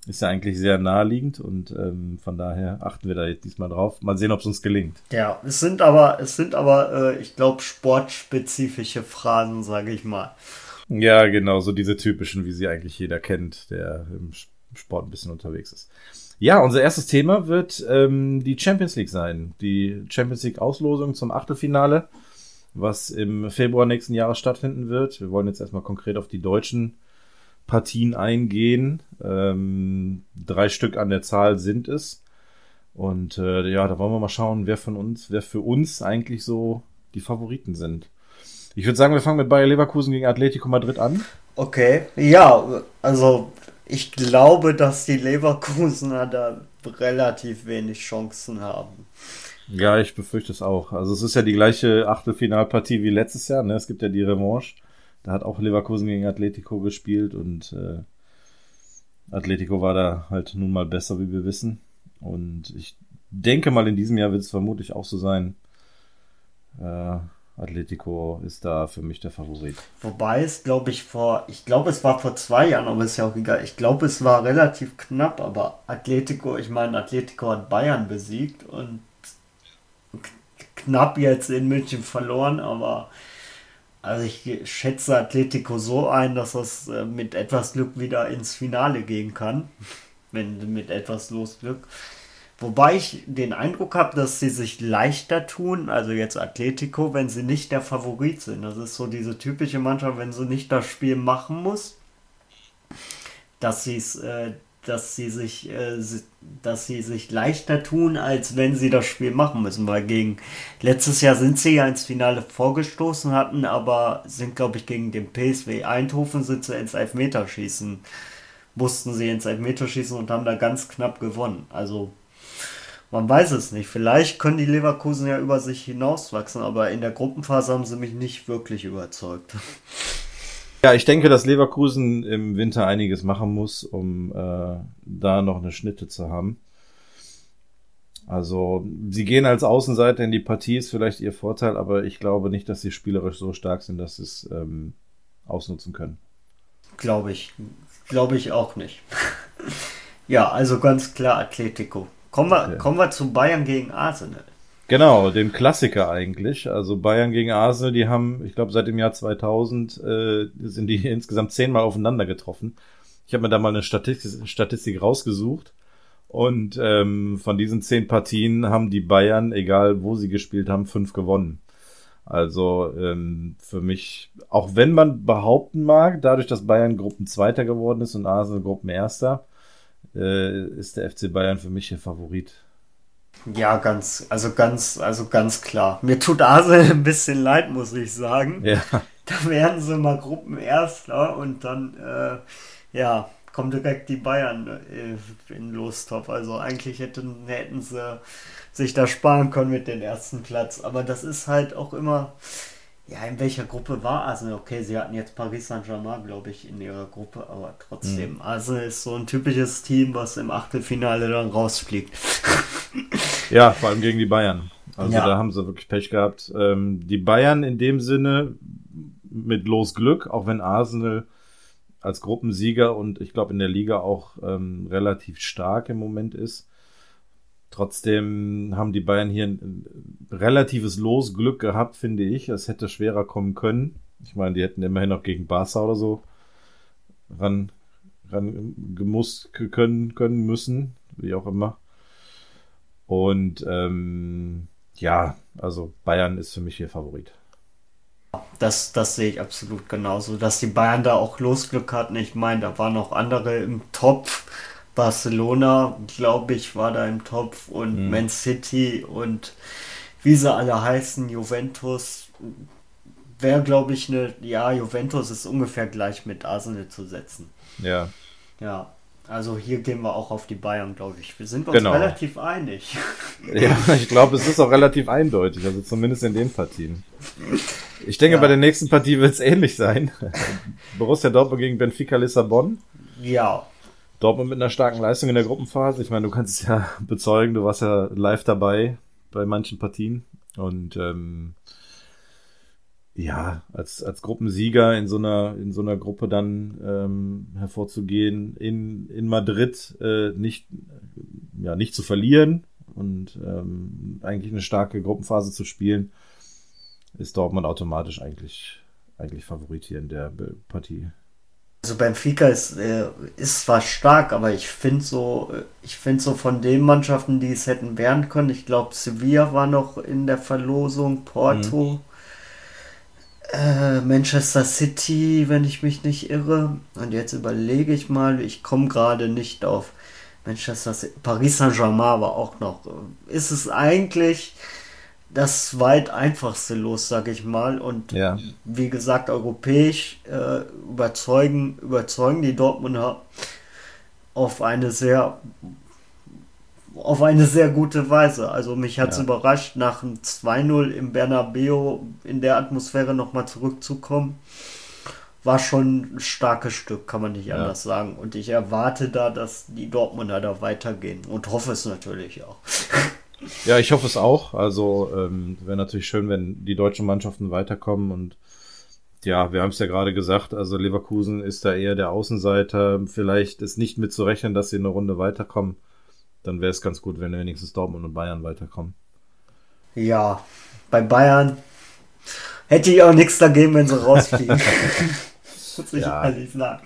ist ja eigentlich sehr naheliegend und ähm, von daher achten wir da jetzt diesmal drauf. Mal sehen, ob es uns gelingt. Ja, es sind aber, es sind aber, äh, ich glaube, sportspezifische Phrasen, sage ich mal. Ja, genau, so diese typischen, wie sie eigentlich jeder kennt, der im Sport ein bisschen unterwegs ist. Ja, unser erstes Thema wird ähm, die Champions League sein. Die Champions League Auslosung zum Achtelfinale, was im Februar nächsten Jahres stattfinden wird. Wir wollen jetzt erstmal konkret auf die deutschen Partien eingehen. Ähm, drei Stück an der Zahl sind es. Und äh, ja, da wollen wir mal schauen, wer von uns, wer für uns eigentlich so die Favoriten sind. Ich würde sagen, wir fangen mit Bayer Leverkusen gegen Atletico Madrid an. Okay, ja, also ich glaube, dass die Leverkusener da relativ wenig Chancen haben. Ja, ich befürchte es auch. Also es ist ja die gleiche Achtelfinalpartie wie letztes Jahr. Ne? Es gibt ja die Revanche. Da hat auch Leverkusen gegen Atletico gespielt und äh, Atletico war da halt nun mal besser, wie wir wissen. Und ich denke mal, in diesem Jahr wird es vermutlich auch so sein. Äh, Atletico ist da für mich der Favorit. Wobei es, glaube ich, vor, ich glaube, es war vor zwei Jahren, aber ist ja auch egal. Ich glaube, es war relativ knapp, aber Atletico, ich meine, Atletico hat Bayern besiegt und knapp jetzt in München verloren, aber also ich schätze Atletico so ein, dass das äh, mit etwas Glück wieder ins Finale gehen kann. Wenn mit etwas Losglück. Wobei ich den Eindruck habe, dass sie sich leichter tun, also jetzt Atletico, wenn sie nicht der Favorit sind. Das ist so diese typische Mannschaft, wenn sie nicht das Spiel machen muss, dass sie es, äh, dass sie sich, äh, dass sie sich leichter tun, als wenn sie das Spiel machen müssen. Weil gegen letztes Jahr sind sie ja ins Finale vorgestoßen hatten, aber sind, glaube ich, gegen den PSW Eindhoven sind sie ins Elfmeterschießen, mussten sie ins Elfmeterschießen und haben da ganz knapp gewonnen. Also man weiß es nicht. Vielleicht können die Leverkusen ja über sich hinauswachsen, aber in der Gruppenphase haben sie mich nicht wirklich überzeugt. Ja, ich denke, dass Leverkusen im Winter einiges machen muss, um äh, da noch eine Schnitte zu haben. Also, sie gehen als Außenseiter in die Partie, ist vielleicht ihr Vorteil, aber ich glaube nicht, dass sie spielerisch so stark sind, dass sie es ähm, ausnutzen können. Glaube ich. Glaube ich auch nicht. [LAUGHS] ja, also ganz klar Atletico. Kommen wir, okay. kommen wir zu Bayern gegen Arsenal. Genau, dem Klassiker eigentlich. Also Bayern gegen Arsenal, die haben, ich glaube, seit dem Jahr 2000 äh, sind die [LAUGHS] insgesamt zehnmal aufeinander getroffen. Ich habe mir da mal eine Statistik, Statistik rausgesucht. Und ähm, von diesen zehn Partien haben die Bayern, egal wo sie gespielt haben, fünf gewonnen. Also ähm, für mich, auch wenn man behaupten mag, dadurch, dass Bayern Gruppenzweiter geworden ist und Arsenal Gruppenerster, äh, ist der FC Bayern für mich der Favorit. Ja, ganz, also ganz, also ganz klar. Mir tut Arsenal [LAUGHS] ein bisschen leid, muss ich sagen. Ja. [LAUGHS] Da werden sie mal Gruppenerster und dann, äh, ja, kommen direkt die Bayern äh, in Lostopf. Also eigentlich hätten, hätten sie sich da sparen können mit dem ersten Platz. Aber das ist halt auch immer, ja, in welcher Gruppe war Arsenal? Okay, sie hatten jetzt Paris Saint-Germain, glaube ich, in ihrer Gruppe, aber trotzdem, mhm. Arsenal ist so ein typisches Team, was im Achtelfinale dann rausfliegt. [LAUGHS] ja, vor allem gegen die Bayern. Also ja. da haben sie wirklich Pech gehabt. Ähm, die Bayern in dem Sinne mit Losglück, auch wenn Arsenal als Gruppensieger und ich glaube in der Liga auch ähm, relativ stark im Moment ist. Trotzdem haben die Bayern hier ein relatives Losglück gehabt, finde ich. Es hätte schwerer kommen können. Ich meine, die hätten immerhin noch gegen Barca oder so ran, ran gemusst können, können müssen, wie auch immer. Und ähm, ja, also Bayern ist für mich hier Favorit. Das, das sehe ich absolut genauso, dass die Bayern da auch Losglück hatten. Ich meine, da waren noch andere im Topf Barcelona, glaube ich, war da im Topf und mhm. Man City und wie sie alle heißen, Juventus, wäre, glaube ich, eine, ja, Juventus ist ungefähr gleich mit Arsenal zu setzen. Ja. Ja. Also hier gehen wir auch auf die Bayern, glaube ich. Wir sind uns Genau. relativ einig. [LAUGHS] Ja, ich glaube, es ist auch relativ eindeutig, also zumindest in den Partien. Ich denke, Ja. bei der nächsten Partie wird es ähnlich sein. [LAUGHS] Borussia Dortmund gegen Benfica Lissabon. Ja. Dortmund mit einer starken Leistung in der Gruppenphase. Ich meine, du kannst es ja bezeugen, du warst ja live dabei bei manchen Partien. Und ähm, ja, als, als Gruppensieger in so einer, in so einer Gruppe dann ähm, hervorzugehen, in, in Madrid äh, nicht, ja, nicht zu verlieren und ähm, eigentlich eine starke Gruppenphase zu spielen, ist Dortmund automatisch eigentlich, eigentlich Favorit hier in der Partie. Also Benfica ist, äh, ist zwar stark, aber ich finde so, äh, ich finde so von den Mannschaften, die es hätten werden können, ich glaube Sevilla war noch in der Verlosung, Porto, äh, Manchester City, wenn ich mich nicht irre. Und jetzt überlege ich mal, ich komme gerade nicht auf Manchester City. Paris Saint-Germain war auch noch. Ist es eigentlich das zweit einfachste Los, sag ich mal. Und Ja, wie gesagt, europäisch äh, überzeugen, überzeugen die Dortmunder auf eine sehr auf eine sehr gute Weise. Also mich hat es Ja. überrascht, nach einem 2-0 im Bernabeu in der Atmosphäre nochmal zurückzukommen. War schon ein starkes Stück, kann man nicht Ja. anders sagen. Und ich erwarte da, dass die Dortmunder da weitergehen. Und hoffe es natürlich auch. [LAUGHS] Ja, ich hoffe es auch. Also ähm, wäre natürlich schön, wenn die deutschen Mannschaften weiterkommen und ja, wir haben es ja gerade gesagt, also Leverkusen ist da eher der Außenseiter. Vielleicht ist nicht mit zu rechnen, dass sie eine Runde weiterkommen. Dann wäre es ganz gut, wenn wenigstens Dortmund und Bayern weiterkommen. Ja, bei Bayern hätte ich auch nichts dagegen, wenn sie rausfliegen. [LAUGHS] Muss ich Ja. ehrlich sagen.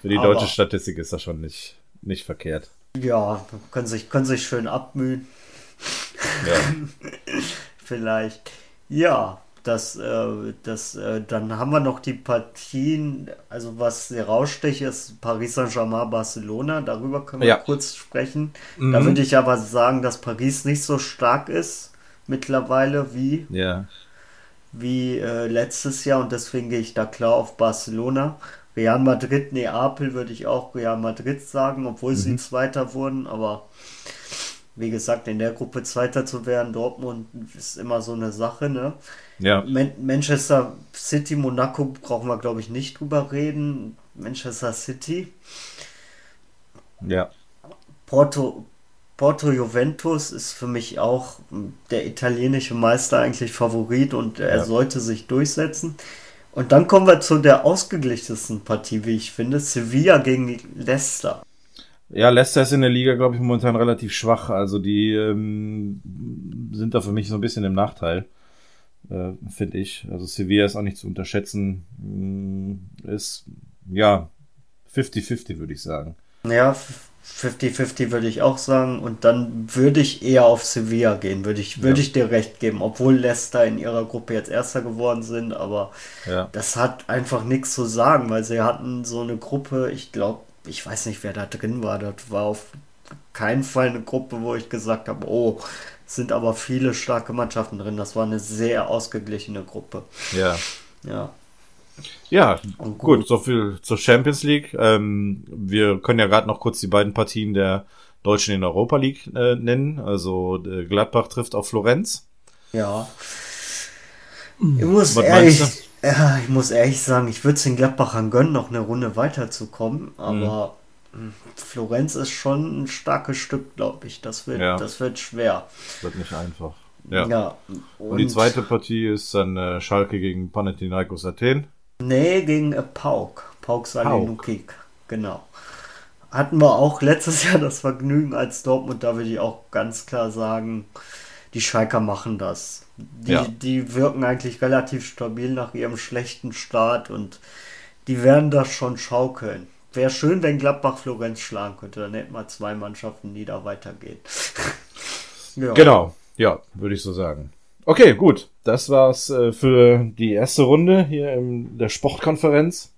Für die Aber- deutsche Statistik ist das schon nicht, nicht verkehrt. Ja, können sich, können sich schön abmühen, Ja, [LAUGHS] vielleicht. Ja, das, äh, das, äh, dann haben wir noch die Partien, also was heraussticht, ist Paris Saint-Germain, Barcelona, darüber können wir Ja. kurz sprechen. Mhm. Da würde ich aber sagen, dass Paris nicht so stark ist mittlerweile wie ja, wie äh, letztes Jahr und deswegen gehe ich da klar auf Barcelona. Real Madrid, Neapel würde ich auch Real Madrid sagen, obwohl sie Zweiter wurden, aber wie gesagt, in der Gruppe Zweiter zu werden, Dortmund ist immer so eine Sache, ne? Ja, Man Manchester City, Monaco brauchen wir, glaube ich, nicht drüber reden. Manchester City, ja, Porto, Porto Juventus ist für mich auch m, der italienische Meister eigentlich Favorit und er Ja. sollte sich durchsetzen. Und dann kommen wir zu der ausgeglichensten Partie, wie ich finde, Sevilla gegen Leicester. Ja, Leicester ist in der Liga, glaube ich, momentan relativ schwach. Also die ähm, sind da für mich so ein bisschen im Nachteil, äh, finde ich. Also Sevilla ist auch nicht zu unterschätzen. Mm, Ist, ja, 50-50 würde ich sagen. Ja, 50-50 würde ich auch sagen. Und dann würde ich eher auf Sevilla gehen, würde ich, würde Ja. ich dir recht geben. Obwohl Leicester in ihrer Gruppe jetzt Erster geworden sind, aber Ja, das hat einfach nichts zu sagen, weil sie hatten so eine Gruppe, ich glaube, ich weiß nicht, wer da drin war. Das war auf keinen Fall eine Gruppe, wo ich gesagt habe, oh, sind aber viele starke Mannschaften drin. Das war eine sehr ausgeglichene Gruppe. ja. Ja. Ja, Und gut, so viel zur Champions League. Ähm, wir können ja gerade noch kurz die beiden Partien der Deutschen in Europa League äh, nennen. Also äh, Gladbach trifft auf Florenz. Ja. Ich muss Was ehrlich, ja, ich muss ehrlich sagen, ich würde es den Gladbachern gönnen, noch eine Runde weiterzukommen, aber mh, Florenz ist schon ein starkes Stück, glaube ich. Das wird, Ja. das wird schwer. Wird nicht einfach. Ja. Ja. Und die zweite Partie ist dann äh, Schalke gegen Panathinaikos Athen. Nee, gegen äh, Pauk. Pauk Salinukik. Genau. Hatten wir auch letztes Jahr das Vergnügen als Dortmund, da würde ich auch ganz klar sagen, die Schalker machen das. Die, Ja. die wirken eigentlich relativ stabil nach ihrem schlechten Start und die werden das schon schaukeln. Wäre schön, wenn Gladbach Florenz schlagen könnte, dann hätten wir zwei Mannschaften, die da weitergehen. [LAUGHS] ja. Genau, ja, würde ich so sagen. Okay, gut. Das war's äh, für die erste Runde hier in der Sportkonferenz.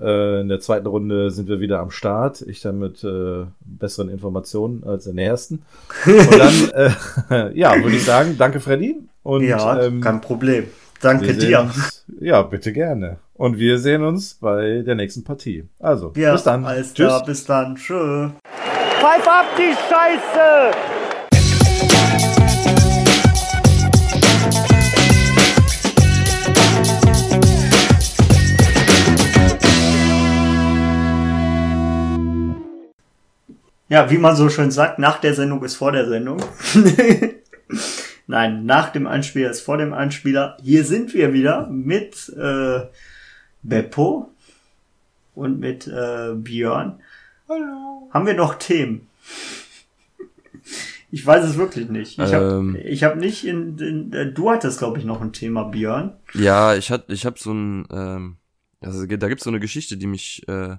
Äh, in der zweiten Runde sind wir wieder am Start. Ich dann mit äh, besseren Informationen als in der ersten. Und dann, [LAUGHS] äh, [LAUGHS] ja, würde ich sagen, danke Freddy. Und ja, ähm, kein Problem. Danke dir. Ja, bitte gerne. Und wir sehen uns bei der nächsten Partie. Also, ja, bis dann. Alles Tschüss. Klar, bis dann. Tschö. Pfeif ab die Scheiße! Ja, wie man so schön sagt, nach der Sendung ist vor der Sendung. [LAUGHS] Nein, nach dem Einspieler ist vor dem Einspieler. Hier sind wir wieder mit äh, Beppo und mit äh, Björn. Hallo. Haben wir noch Themen? Ich weiß es wirklich nicht. Ich Ähm. habe ich hab nicht in, in äh, du hattest glaube ich noch ein Thema Björn. Ja, ich hab, ich hab so ein, ähm, also da gibt's so eine Geschichte, die mich äh,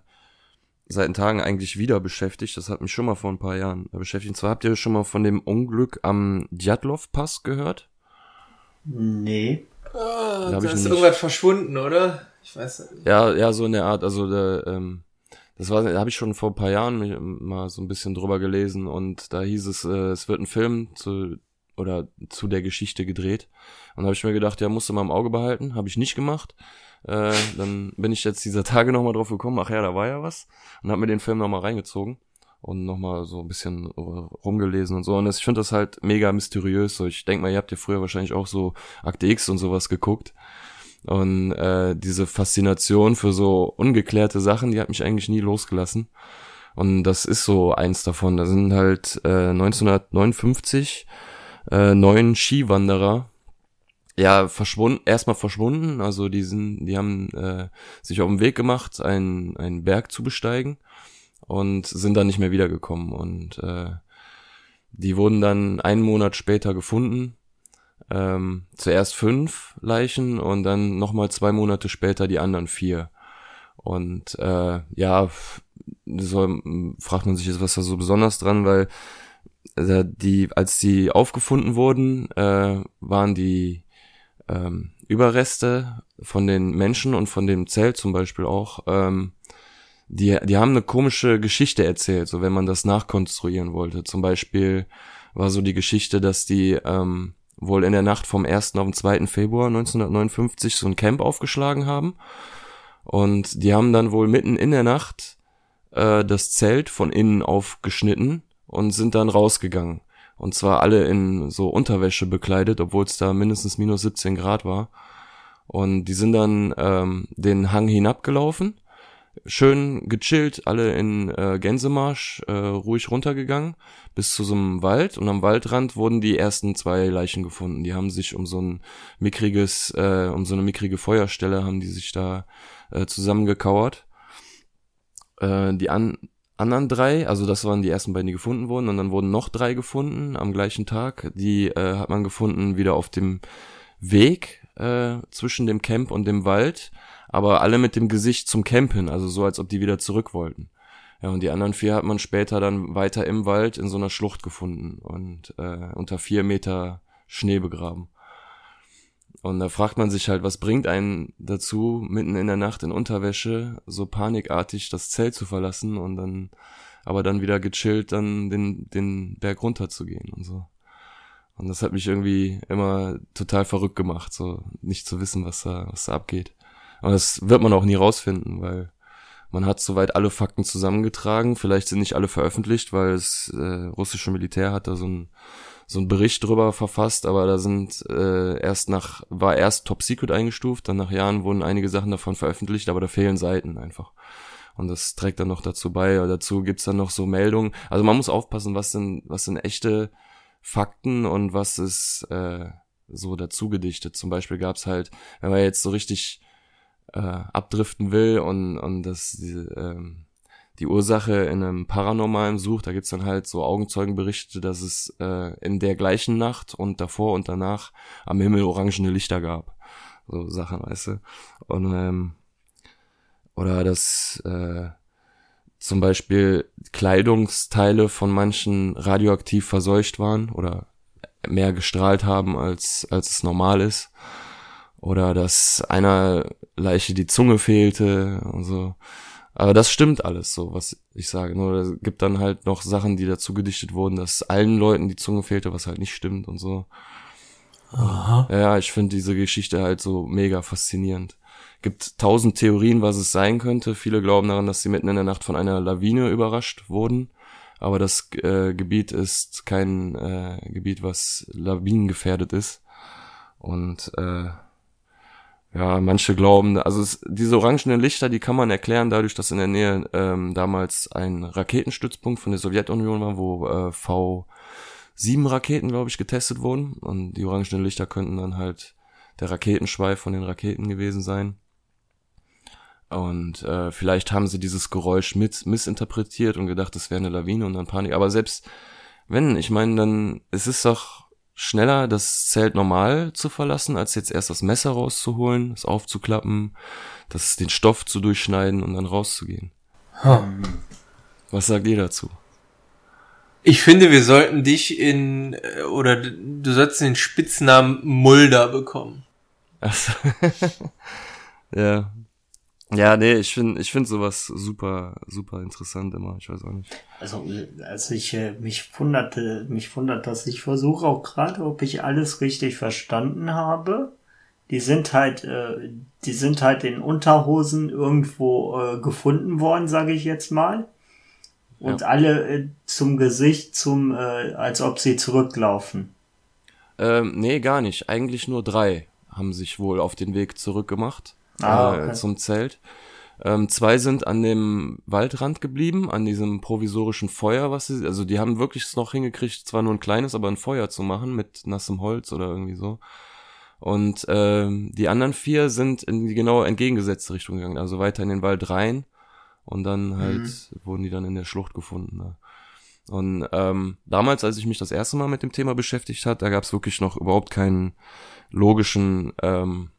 seit den Tagen eigentlich wieder beschäftigt. Das hat mich schon mal vor ein paar Jahren beschäftigt. Und zwar habt ihr schon mal von dem Unglück am Djatlov-Pass gehört? Nee. Hab da ist irgendwas verschwunden, oder? Ich weiß nicht. Ja, ja, so in der Art. Also da, ähm, das war, da habe ich schon vor ein paar Jahren mal so ein bisschen drüber gelesen und da hieß es, äh, es wird ein Film zu oder zu der Geschichte gedreht. Und habe ich mir gedacht, ja, musst du mal im Auge behalten. Habe ich nicht gemacht. Äh, dann bin ich jetzt dieser Tage nochmal drauf gekommen, ach ja, da war ja was. Und habe mir den Film nochmal reingezogen und nochmal so ein bisschen rumgelesen und so. Und ich finde das halt mega mysteriös. So, ich denk mal, ihr habt ja früher wahrscheinlich auch so Akte X und sowas geguckt. Und äh, diese Faszination für so ungeklärte Sachen, die hat mich eigentlich nie losgelassen. Und das ist so eins davon. Da sind halt äh, 1959 äh, neun Skiwanderer ja verschwunden, erstmal verschwunden. Also die sind, die haben äh, sich auf den Weg gemacht, einen, einen Berg zu besteigen und sind dann nicht mehr wiedergekommen. Und äh, die wurden dann einen Monat später gefunden. Ähm, zuerst fünf Leichen und dann nochmal zwei Monate später die anderen vier. Und äh, ja, so, fragt man sich jetzt, was da so besonders dran, weil äh, die, als die aufgefunden wurden, äh, waren die ähm, Überreste von den Menschen und von dem Zelt zum Beispiel auch, ähm, die, die haben eine komische Geschichte erzählt, so wenn man das nachkonstruieren wollte. Zum Beispiel war so die Geschichte, dass die ähm, wohl in der Nacht vom 1. auf den 2. Februar 1959 so ein Camp aufgeschlagen haben. Und die haben dann wohl mitten in der Nacht äh, das Zelt von innen aufgeschnitten und sind dann rausgegangen. Und zwar alle in so Unterwäsche bekleidet, obwohl es da mindestens minus 17 Grad war. Und die sind dann ähm, den Hang hinabgelaufen, schön gechillt, alle in äh, Gänsemarsch, äh, ruhig runtergegangen, bis zu so einem Wald. Und am Waldrand wurden die ersten zwei Leichen gefunden. Die haben sich um so ein mickriges, äh, um so eine mickrige Feuerstelle haben die sich da äh, zusammengekauert. Äh, die an anderen drei, also das waren die ersten beiden, die gefunden wurden, und dann wurden noch drei gefunden am gleichen Tag. Die äh, hat man gefunden wieder auf dem Weg äh, zwischen dem Camp und dem Wald, aber alle mit dem Gesicht zum Camp hin, also so, als ob die wieder zurück wollten. Ja, und die anderen vier hat man später dann weiter im Wald in so einer Schlucht gefunden und äh, unter vier Meter Schnee begraben. Und da fragt man sich halt, was bringt einen dazu, mitten in der Nacht in Unterwäsche so panikartig das Zelt zu verlassen und dann, aber dann wieder gechillt dann den, den Berg runterzugehen und so. Und das hat mich irgendwie immer total verrückt gemacht, so nicht zu wissen, was da, was da abgeht. Aber das wird man auch nie rausfinden, weil man hat soweit alle Fakten zusammengetragen. Vielleicht sind nicht alle veröffentlicht, weil das äh, russische Militär hat da so ein so einen Bericht drüber verfasst, aber da sind äh, erst nach, war erst Top Secret eingestuft, dann nach Jahren wurden einige Sachen davon veröffentlicht, aber da fehlen Seiten einfach. Und das trägt dann noch dazu bei. Dazu gibt's dann noch so Meldungen. Also man muss aufpassen, was sind, was sind echte Fakten und was ist äh, so dazu gedichtet. Zum Beispiel gab's halt, wenn man jetzt so richtig äh, abdriften will und, und das diese, ähm, die Ursache in einem Paranormalen sucht, da gibt's dann halt so Augenzeugenberichte, dass es äh, in der gleichen Nacht und davor und danach am Himmel orangene Lichter gab. So Sachen, weißt du. Und ähm, oder dass äh, zum Beispiel Kleidungsteile von manchen radioaktiv verseucht waren oder mehr gestrahlt haben, als, als es normal ist. Oder dass einer Leiche die Zunge fehlte und so. Aber das stimmt alles so, was ich sage. Nur es gibt dann halt noch Sachen, die dazu gedichtet wurden, dass allen Leuten die Zunge fehlte, was halt nicht stimmt und so. Aha. Ja, ich finde diese Geschichte halt so mega faszinierend. Gibt tausend Theorien, was es sein könnte. Viele glauben daran, dass sie mitten in der Nacht von einer Lawine überrascht wurden. Aber das äh, Gebiet ist kein äh, Gebiet, was lawinengefährdet ist. Und äh, ja, manche glauben, also es, diese orangenen Lichter, die kann man erklären dadurch, dass in der Nähe ähm, damals ein Raketenstützpunkt von der Sowjetunion war, wo äh, V7 Raketen, glaube ich, getestet wurden. Und die orangenen Lichter könnten dann halt der Raketenschweif von den Raketen gewesen sein. Und äh, vielleicht haben sie dieses Geräusch mit missinterpretiert und gedacht, es wäre eine Lawine und dann Panik. Aber selbst wenn, ich meine, dann es ist doch schneller, das Zelt normal zu verlassen, als jetzt erst das Messer rauszuholen, es aufzuklappen, das den Stoff zu durchschneiden und dann rauszugehen. Hm. Was sagt ihr dazu? Ich finde, wir sollten dich in, äh, oder du sollst den Spitznamen Mulder bekommen. Ach so. [LAUGHS] ja, ja, nee, ich finde ich finde sowas super super interessant immer, ich weiß auch nicht. Also also ich äh, mich wunderte mich wundert, dass ich versuche auch gerade, ob ich alles richtig verstanden habe. Die sind halt äh, die sind halt in Unterhosen irgendwo äh, gefunden worden, sage ich jetzt mal. Und ja. alle äh, zum Gesicht zum äh, als ob sie zurücklaufen. Ähm, nee, gar nicht. Eigentlich nur drei haben sich wohl auf den Weg zurückgemacht ah, äh, okay. zum Zelt. Ähm, zwei sind an dem Waldrand geblieben, an diesem provisorischen Feuer, was sie, also die haben wirklich es noch hingekriegt, zwar nur ein kleines, aber ein Feuer zu machen mit nassem Holz oder irgendwie so. Und ähm, die anderen vier sind in die genau entgegengesetzte Richtung gegangen, also weiter in den Wald rein und dann halt mhm. wurden die dann in der Schlucht gefunden. Ne? Und ähm, damals, als ich mich das erste Mal mit dem Thema beschäftigt hat, da gab es wirklich noch überhaupt keinen logischen ähm,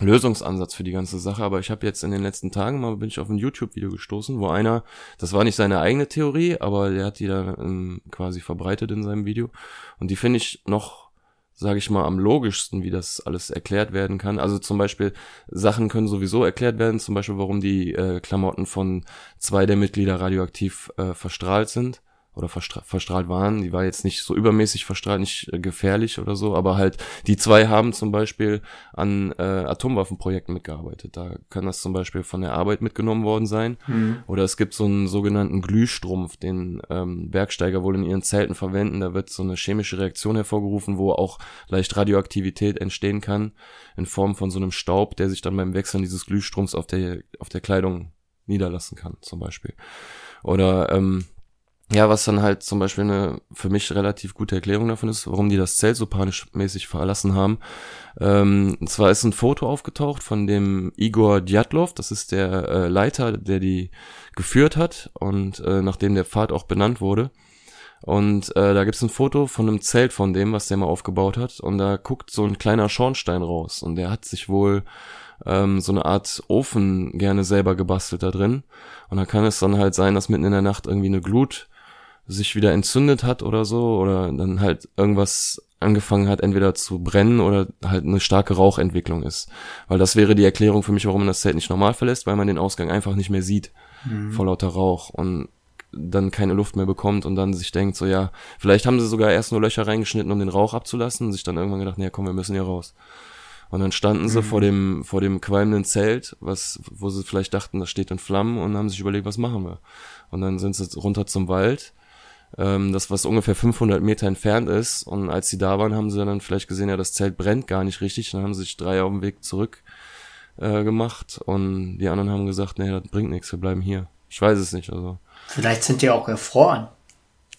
Lösungsansatz für die ganze Sache, aber ich habe jetzt in den letzten Tagen mal bin ich auf ein YouTube-Video gestoßen, wo einer, das war nicht seine eigene Theorie, aber der hat die da ähm, quasi verbreitet in seinem Video und die finde ich noch, sage ich mal, am logischsten, wie das alles erklärt werden kann. Also zum Beispiel Sachen können sowieso erklärt werden, zum Beispiel warum die äh, Klamotten von zwei der Mitglieder radioaktiv äh, verstrahlt sind oder verstra verstrahlt waren. Die war jetzt nicht so übermäßig verstrahlt, nicht äh, gefährlich oder so, aber halt die zwei haben zum Beispiel an äh, Atomwaffenprojekten mitgearbeitet. Da kann das zum Beispiel von der Arbeit mitgenommen worden sein. Mhm. Oder es gibt so einen sogenannten Glühstrumpf, den ähm, Bergsteiger wohl in ihren Zelten verwenden. Da wird so eine chemische Reaktion hervorgerufen, wo auch leicht Radioaktivität entstehen kann in Form von so einem Staub, der sich dann beim Wechseln dieses Glühstrumpfs auf der auf der Kleidung niederlassen kann, zum Beispiel. Oder ähm, ja, was dann halt zum Beispiel eine für mich relativ gute Erklärung davon ist, warum die das Zelt so panischmäßig verlassen haben. Ähm, und zwar ist ein Foto aufgetaucht von dem Igor Djatlov, das ist der äh, Leiter, der die geführt hat und äh, nachdem der Pfad auch benannt wurde. Und äh, da gibt's ein Foto von einem Zelt von dem, was der mal aufgebaut hat. Und da guckt so ein kleiner Schornstein raus. Und der hat sich wohl ähm, so eine Art Ofen gerne selber gebastelt da drin. Und da kann es dann halt sein, dass mitten in der Nacht irgendwie eine Glut sich wieder entzündet hat oder so oder dann halt irgendwas angefangen hat, entweder zu brennen oder halt eine starke Rauchentwicklung ist. Weil das wäre die Erklärung für mich, warum man das Zelt nicht normal verlässt, weil man den Ausgang einfach nicht mehr sieht mhm. vor lauter Rauch und dann keine Luft mehr bekommt und dann sich denkt, so ja, vielleicht haben sie sogar erst nur Löcher reingeschnitten, um den Rauch abzulassen und sich dann irgendwann gedacht, naja komm, wir müssen hier raus. Und dann standen sie mhm. vor dem, vor dem qualmenden Zelt, was, wo sie vielleicht dachten, das steht in Flammen und haben sich überlegt, was machen wir? Und dann sind sie runter zum Wald ähm, das was ungefähr 500 Meter entfernt ist. Und als sie da waren, haben sie dann vielleicht gesehen, ja, das Zelt brennt gar nicht richtig. Dann haben sich drei auf dem Weg zurück äh, gemacht und die anderen haben gesagt, nee, das bringt nichts, wir bleiben hier. Ich weiß es nicht, also. Vielleicht sind die auch erfroren.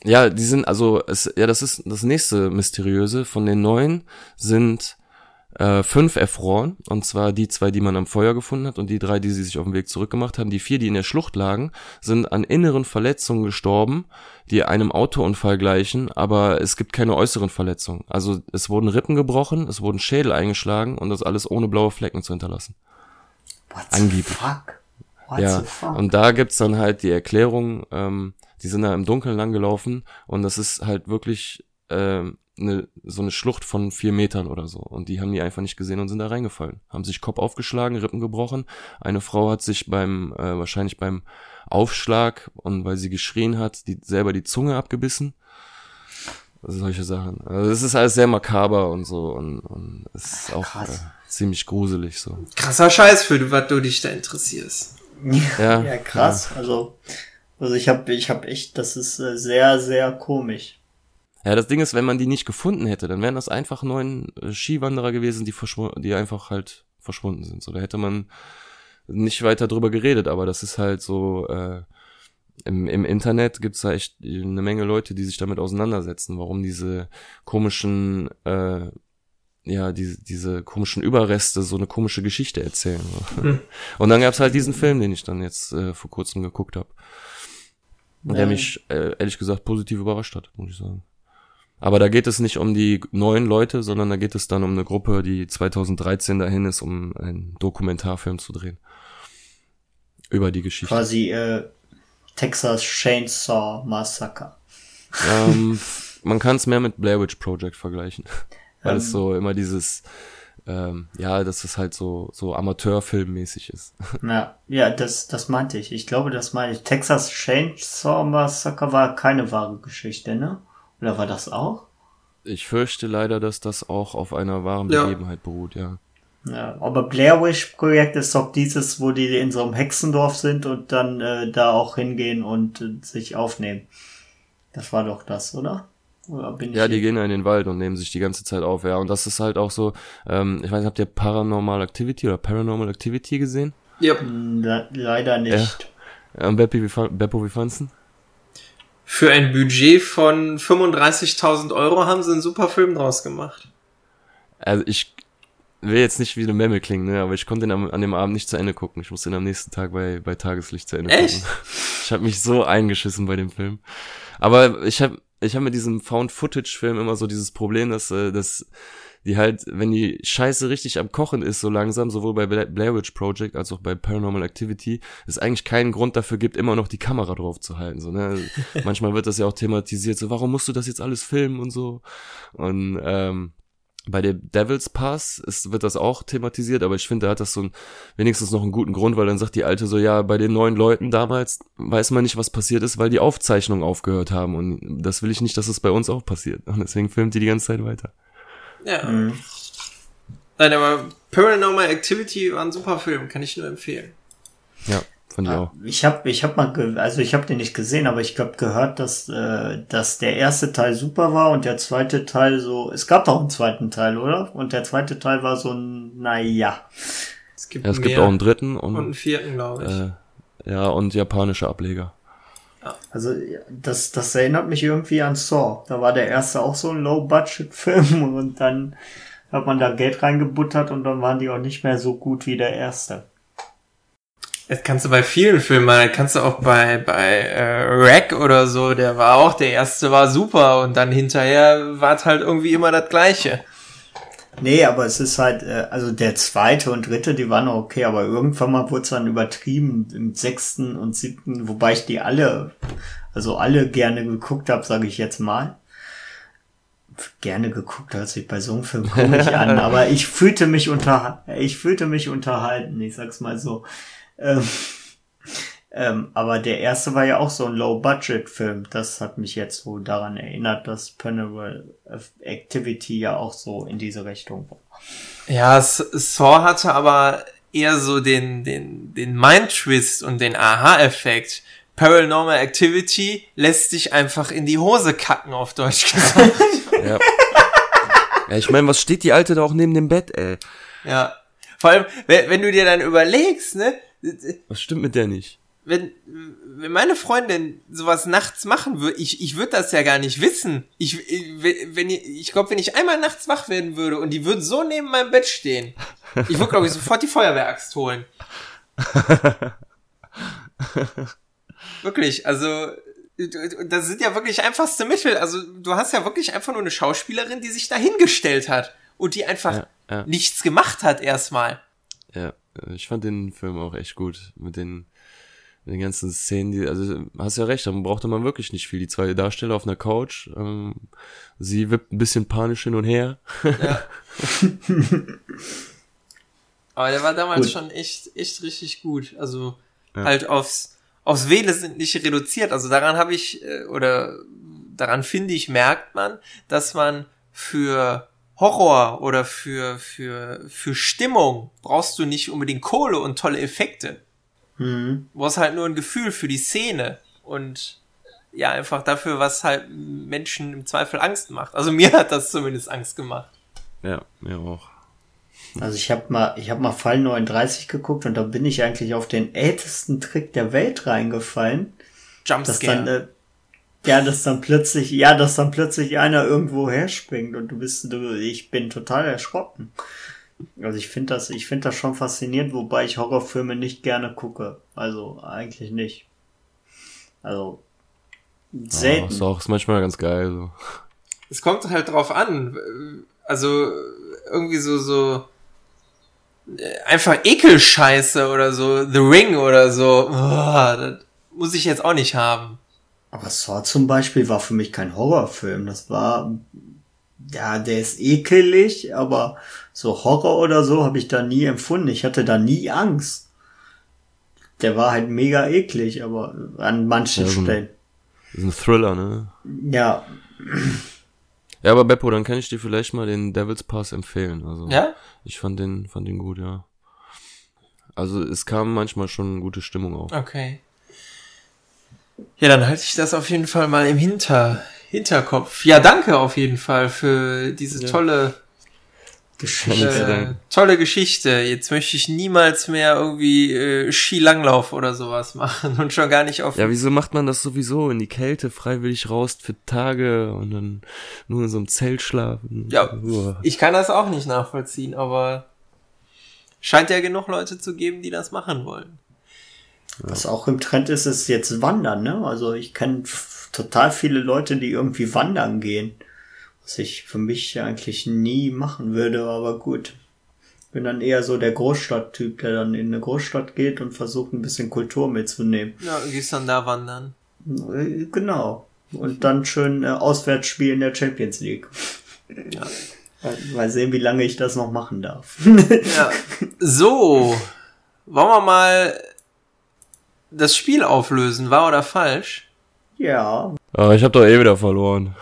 Ja, die sind, also, es, ja, das ist das nächste Mysteriöse. Von den neun sind äh, fünf erfroren, und zwar die zwei, die man am Feuer gefunden hat und die drei, die sie sich auf dem Weg zurückgemacht haben. Die vier, die in der Schlucht lagen, sind an inneren Verletzungen gestorben, die einem Autounfall gleichen, aber es gibt keine äußeren Verletzungen. Also es wurden Rippen gebrochen, es wurden Schädel eingeschlagen und das alles ohne blaue Flecken zu hinterlassen. What Angeblich. Fuck? What ja, und da gibt's dann halt die Erklärung, ähm, die sind da im Dunkeln langgelaufen und das ist halt wirklich ähm, eine, so eine Schlucht von vier Metern oder so. Und die haben die einfach nicht gesehen und sind da reingefallen. Haben sich Kopf aufgeschlagen, Rippen gebrochen. Eine Frau hat sich beim, äh, wahrscheinlich beim Aufschlag und weil sie geschrien hat, die selber die Zunge abgebissen. solche Sachen. Also es ist alles sehr makaber und so und, und es ist auch äh, ziemlich gruselig so. Krasser Scheiß für du, was du dich da interessierst. Ja, Ja, [LAUGHS] krass. Also, also ich habe ich hab echt, das ist äh, sehr, sehr komisch. Ja, das Ding ist, wenn man die nicht gefunden hätte, dann wären das einfach neun äh, Skiwanderer gewesen, die verschwunden, die einfach halt verschwunden sind. So, da hätte man nicht weiter drüber geredet, aber das ist halt so, äh, im, im Internet gibt's da echt eine Menge Leute, die sich damit auseinandersetzen, warum diese komischen, äh, ja, diese, diese komischen Überreste so eine komische Geschichte erzählen. Hm. Und dann gab's halt diesen Film, den ich dann jetzt äh, vor kurzem geguckt habe. Der mich äh, ehrlich gesagt positiv überrascht hat, muss ich sagen. Aber da geht es nicht um die neuen Leute, sondern da geht es dann um eine Gruppe, die 2013 dahin ist, um einen Dokumentarfilm zu drehen. Über die Geschichte. Quasi äh, Texas Chainsaw Massacre. Ähm, [LAUGHS] man kann es mehr mit Blair Witch Project vergleichen. Weil Ähm. es so immer dieses, ähm, ja, dass es halt so, so Amateurfilmmäßig ist. [LAUGHS] Ja, ja, das, das meinte ich. Ich glaube, das meine ich. Texas Chainsaw Massacre war keine wahre Geschichte, ne? Oder war das auch? Ich fürchte leider, dass das auch auf einer wahren Ja. Begebenheit beruht, ja. Ja, aber Blair Witch Projekt ist doch dieses, wo die in so einem Hexendorf sind und dann äh, da auch hingehen und äh, sich aufnehmen. Das war doch das, oder? Oder bin Ja, ich die gehen ja in den Wald und nehmen sich die ganze Zeit auf, ja. Und das ist halt auch so, ähm, ich weiß nicht, habt ihr Paranormal Activity oder Paranormal Activity gesehen? Yep. Hm, Le leider nicht. Ähm, Beppi, wie, fa- Beppo, wie fandst du? Für ein Budget von 35.000 Euro haben sie einen super Film draus gemacht. Also ich will jetzt nicht wie eine Memme klingen, ne, aber ich konnte ihn am, an dem Abend nicht zu Ende gucken. Ich musste ihn am nächsten Tag bei, bei Tageslicht zu Ende Echt? gucken. [LAUGHS] Ich habe mich so eingeschissen bei dem Film. Aber ich habe ich hab mit diesem Found-Footage-Film immer so dieses Problem, dass, äh, dass die halt, wenn die Scheiße richtig am Kochen ist, so langsam, sowohl bei Bla- Blair Witch Project als auch bei Paranormal Activity, es eigentlich keinen Grund dafür gibt, immer noch die Kamera drauf zu halten. So, ne? [LAUGHS] Manchmal wird das ja auch thematisiert, so, warum musst du das jetzt alles filmen und so. Und ähm, bei dem Devil's Pass ist, wird das auch thematisiert, aber ich finde, da hat das so ein, wenigstens noch einen guten Grund, weil dann sagt die Alte so, ja, bei den neuen Leuten damals weiß man nicht, was passiert ist, weil die Aufzeichnungen aufgehört haben und das will ich nicht, dass es bei uns auch passiert. Und deswegen filmt die die ganze Zeit weiter. Ja. Mhm. Nein, aber Paranormal Activity war ein super Film, kann ich nur empfehlen. Ja, fand ich auch. Ich habe ich hab mal, ge also ich habe den nicht gesehen, aber ich glaube gehört, dass, äh, dass der erste Teil super war und der zweite Teil so, es gab doch einen zweiten Teil, oder? Und der zweite Teil war so ein, naja. Es gibt, Ja, es gibt auch einen dritten und einen und, vierten, glaube ich. äh, ja, und japanische Ableger. Also das, das erinnert mich irgendwie an Saw. Da war der erste auch so ein Low-Budget-Film [LAUGHS] und dann hat man da Geld reingebuttert und dann waren die auch nicht mehr so gut wie der erste. Das kannst du bei vielen Filmen, machen. kannst du auch bei, bei äh, Rack oder so, der war auch, der erste war super und dann hinterher war es halt irgendwie immer das gleiche. Nee, aber es ist halt, äh, also der zweite und dritte, die waren noch okay, aber irgendwann mal wurde es dann übertrieben im sechsten und siebten, wobei ich die alle, also alle gerne geguckt habe, sage ich jetzt mal. Gerne geguckt hört sich bei so einem Film komisch an, [LAUGHS] aber ich fühlte mich unter, ich fühlte mich unterhalten, ich sag's mal so. Ähm, ähm, aber der erste war ja auch so ein Low-Budget-Film. Das hat mich jetzt so daran erinnert, dass Paranormal Activity ja auch so in diese Richtung war. Ja, Saw hatte aber eher so den, den, den Mind-Twist und den Aha-Effekt. Paranormal Activity lässt dich einfach in die Hose kacken, auf Deutsch gesagt. [LAUGHS] Ja. ja, ich meine, was steht die Alte da auch neben dem Bett, ey? ja. Vor allem, wenn du dir dann überlegst, ne, Was stimmt mit der nicht? wenn, wenn meine Freundin sowas nachts machen würde, ich, ich würde das ja gar nicht wissen. Ich, wenn ich, glaube, wenn ich einmal nachts wach werden würde und die würde so neben meinem Bett stehen, ich würde, glaube ich, sofort die Feuerwehraxt holen. [LAUGHS] Wirklich, also das sind ja wirklich einfachste Mittel. Also du hast ja wirklich einfach nur eine Schauspielerin, die sich dahingestellt hat und die einfach Ja, ja. nichts gemacht hat erstmal. Ja, ich fand den Film auch echt gut mit den, mit den ganzen Szenen, die, also hast ja recht, da brauchte man wirklich nicht viel. Die zwei Darsteller auf einer Couch, ähm, sie wippt ein bisschen panisch hin und her. [LAUGHS] [LAUGHS] Aber der war damals Gut. schon echt, echt richtig gut. Also Ja. halt aufs, aufs Wähle sind nicht reduziert. Also daran habe ich, äh, oder daran finde ich, merkt man, dass man für Horror oder für, für, für Stimmung brauchst du nicht unbedingt Kohle und tolle Effekte. Mhm. Du brauchst halt nur ein Gefühl für die Szene und ja, einfach dafür, was halt Menschen im Zweifel Angst macht. Also mir hat das zumindest Angst gemacht. Ja, mir auch. Also ich habe mal, ich habe mal Fall 39 geguckt und da bin ich eigentlich auf den ältesten Trick der Welt reingefallen. Dass dann, Jumpscare. äh, ja, dass dann plötzlich, ja, dass dann plötzlich einer irgendwo herspringt und du bist, du, ich bin total erschrocken. Also ich finde das, ich finde das schon faszinierend, wobei ich Horrorfilme nicht gerne gucke. Also eigentlich nicht. Also Ja, selten. ist auch ist manchmal ganz geil. So. Es kommt halt drauf an. Also irgendwie so, so einfach Ekelscheiße oder so, The Ring oder so. Uah, das muss ich jetzt auch nicht haben. Aber Saw zum Beispiel war für mich kein Horrorfilm. Das war, ja, der ist ekelig, aber so Horror oder so habe ich da nie empfunden. Ich hatte da nie Angst. Der war halt mega eklig, aber an manchen Ja, so ein- Stellen. Ist ein Thriller, ne? Ja, Ja, aber Beppo, dann kann ich dir vielleicht mal den Devil's Pass empfehlen. Also Ja? ich fand den, fand den gut, ja. Also es kam manchmal schon gute Stimmung auf. Okay. Ja, dann halte ich das auf jeden Fall mal im Hinter, Hinterkopf. Ja, danke auf jeden Fall für diese Ja. tolle, Geschichte. äh, tolle Geschichte. Jetzt möchte ich niemals mehr irgendwie äh, Skilanglauf oder sowas machen und schon gar nicht auf Ja, wieso macht man das sowieso in die Kälte freiwillig raus für Tage und dann nur in so einem Zelt schlafen? Ja. Uah. Ich kann das auch nicht nachvollziehen, aber scheint ja genug Leute zu geben, die das machen wollen. Was auch im Trend ist, ist jetzt Wandern, ne? Also ich kenne total viele Leute, die irgendwie wandern gehen. Was ich für mich eigentlich nie machen würde, aber gut. Bin dann eher so der Großstadttyp, der dann in eine Großstadt geht und versucht ein bisschen Kultur mitzunehmen. Ja, und gehst dann da wandern. Äh, Genau. Und dann schön äh, auswärts spielen in der Champions League. Ja. Mal- Mal sehen, wie lange ich das noch machen darf. Ja. So, wollen wir mal das Spiel auflösen, wahr oder falsch? ja, Ah, ich habe doch eh wieder verloren.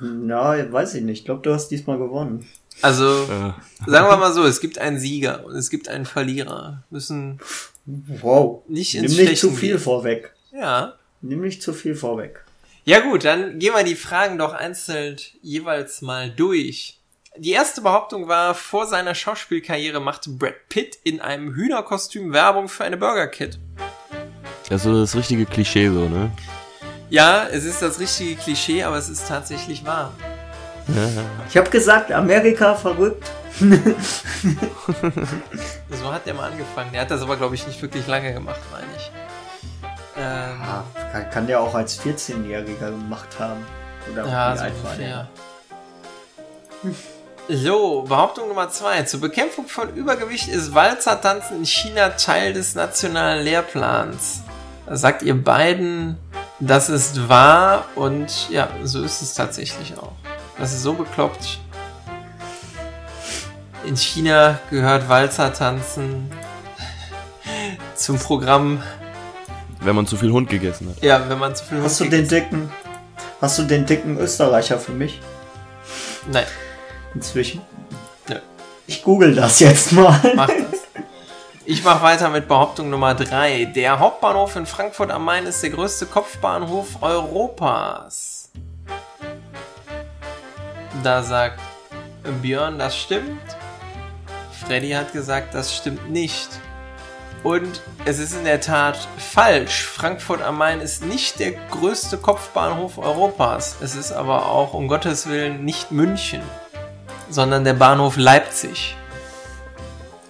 na, weiß ich nicht. Ich glaube, du hast diesmal gewonnen. Also, Äh, sagen wir mal so, es gibt einen Sieger und es gibt einen Verlierer. Müssen Wow. nicht Nimm ins nicht zu viel gehen. vorweg. Ja. Nimm nicht zu viel vorweg. Ja gut, dann gehen wir die Fragen doch einzeln jeweils mal durch. Die erste Behauptung war, vor seiner Schauspielkarriere machte Brad Pitt in einem Hühnerkostüm Werbung für eine Burger Kit. Das ist so das richtige Klischee so, ne? Ja, es ist das richtige Klischee, aber es ist tatsächlich wahr. Ich habe gesagt, Amerika verrückt. [LAUGHS] So hat der mal angefangen. Der hat das aber, glaube ich, nicht wirklich lange gemacht, meine ich. Ähm, Ah, kann, kann der auch als 14-Jähriger gemacht haben. Oder ja, wie so alt war ungefähr. der? So, Behauptung Nummer zwei. Zur Bekämpfung von Übergewicht ist Walzertanzen in China Teil des nationalen Lehrplans. Sagt ihr beiden, das ist wahr und ja, so ist es tatsächlich auch. Das ist so bekloppt. In China gehört Walzertanzen zum Programm, Wenn man zu viel Hund gegessen hat. ja, wenn man zu viel Hast du Hund den gegessen- dicken, hast du den dicken Österreicher für mich Nein, inzwischen? Nö. Ich google das jetzt mal. mach das. Ich mache weiter mit Behauptung Nummer 3. Der Hauptbahnhof in Frankfurt am Main ist der größte Kopfbahnhof Europas. Da sagt Björn, das stimmt. Freddy hat gesagt, das stimmt nicht. Und es ist in der Tat falsch. Frankfurt am Main ist nicht der größte Kopfbahnhof Europas. Es ist aber auch um Gottes Willen nicht München, sondern der Bahnhof Leipzig.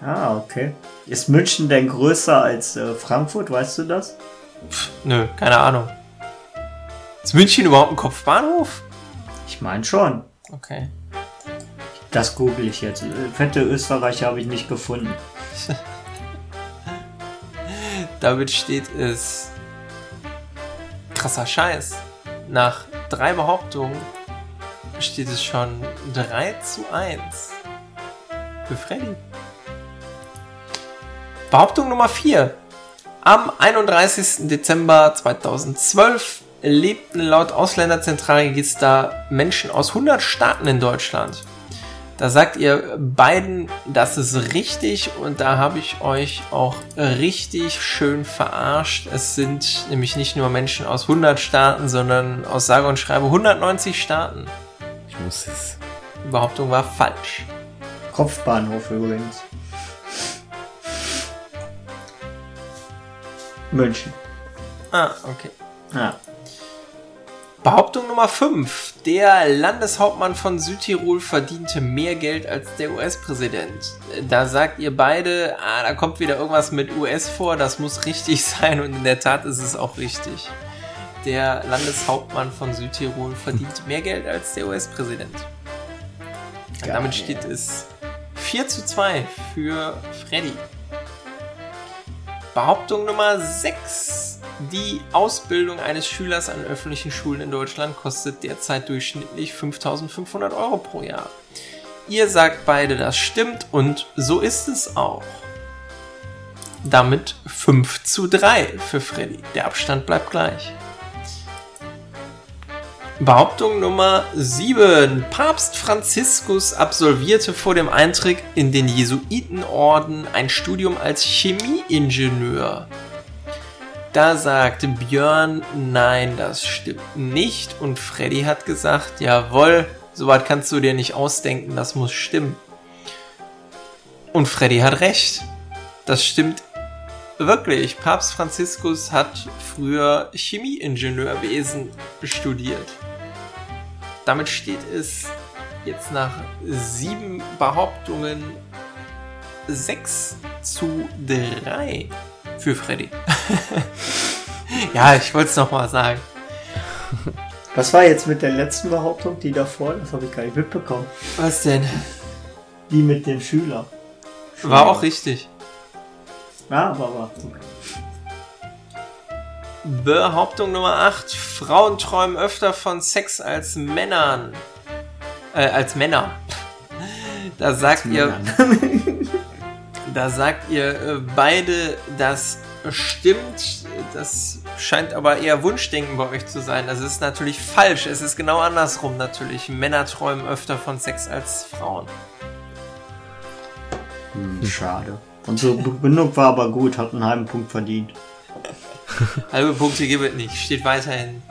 Ah, okay. Ist München denn größer als äh, Frankfurt, weißt du das? Nö, keine Ahnung. Ist München überhaupt ein Kopfbahnhof? Ich meine schon. Okay. Das google ich jetzt. Äh, Fette Österreicher habe ich nicht gefunden. [LAUGHS] Damit steht es krasser Scheiß. Nach drei Behauptungen steht es schon 3 zu 1 für Freddy. Behauptung Nummer 4. Am 31. Dezember 2012 lebten laut Ausländerzentralregister Menschen aus 100 Staaten in Deutschland. Da sagt ihr beiden, das ist richtig und da habe ich euch auch richtig schön verarscht. Es sind nämlich nicht nur Menschen aus 100 Staaten, sondern aus sage und schreibe 190 Staaten. Ich muss es. Die Behauptung war falsch. Kopfbahnhof übrigens. München. Ah, okay. Ja. Behauptung Nummer 5. Der Landeshauptmann von Südtirol verdiente mehr Geld als der US-Präsident. Da sagt ihr beide, ah, da kommt wieder irgendwas mit US vor, das muss richtig [LAUGHS] sein und in der Tat ist es auch richtig. Der Landeshauptmann von Südtirol verdient mehr Geld als der US-Präsident. Damit steht es 4 zu 2 für Freddy. Behauptung Nummer 6. Die Ausbildung eines Schülers an öffentlichen Schulen in Deutschland kostet derzeit durchschnittlich 5500 Euro pro Jahr. Ihr sagt beide, das stimmt und so ist es auch. Damit 5 zu 3 für Freddy. Der Abstand bleibt gleich. Behauptung Nummer 7. Papst Franziskus absolvierte vor dem Eintritt in den Jesuitenorden ein Studium als Chemieingenieur. Da sagte Björn, nein, das stimmt nicht. Und Freddy hat gesagt, jawohl, soweit kannst du dir nicht ausdenken, das muss stimmen. Und Freddy hat recht. Das stimmt wirklich. Papst Franziskus hat früher Chemieingenieurwesen studiert. Damit steht es jetzt nach sieben Behauptungen 6 zu 3 für Freddy. [LAUGHS] ja, ich wollte es nochmal sagen. Was war jetzt mit der letzten Behauptung, die davor? Das habe ich gar nicht mitbekommen. Was denn? Die mit dem Schüler. War auch richtig. Ja, aber war. Okay. Behauptung Nummer 8. Frauen träumen öfter von Sex als Männern. Äh, als Männer. Da sagt ihr, [LAUGHS] da sagt ihr äh, beide, das stimmt. Das scheint aber eher Wunschdenken bei euch zu sein. Das ist natürlich falsch. Es ist genau andersrum natürlich. Männer träumen öfter von Sex als Frauen. Hm, schade. Und so genug war aber gut, hat einen halben Punkt verdient. [LAUGHS] Halbe Punkte gibt es nicht. Steht weiterhin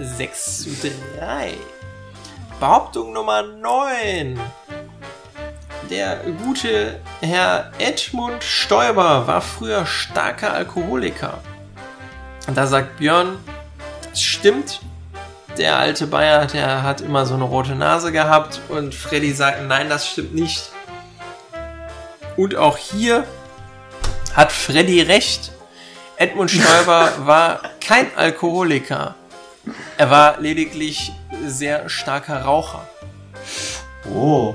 6 zu 3. Behauptung Nummer 9. Der gute Herr Edmund Stoiber war früher starker Alkoholiker. Und da sagt Björn, das stimmt. Der alte Bayer, der hat immer so eine rote Nase gehabt. Und Freddy sagt, nein, das stimmt nicht. Und auch hier hat Freddy recht. Edmund Stoiber war kein Alkoholiker. Er war lediglich sehr starker Raucher. Oh.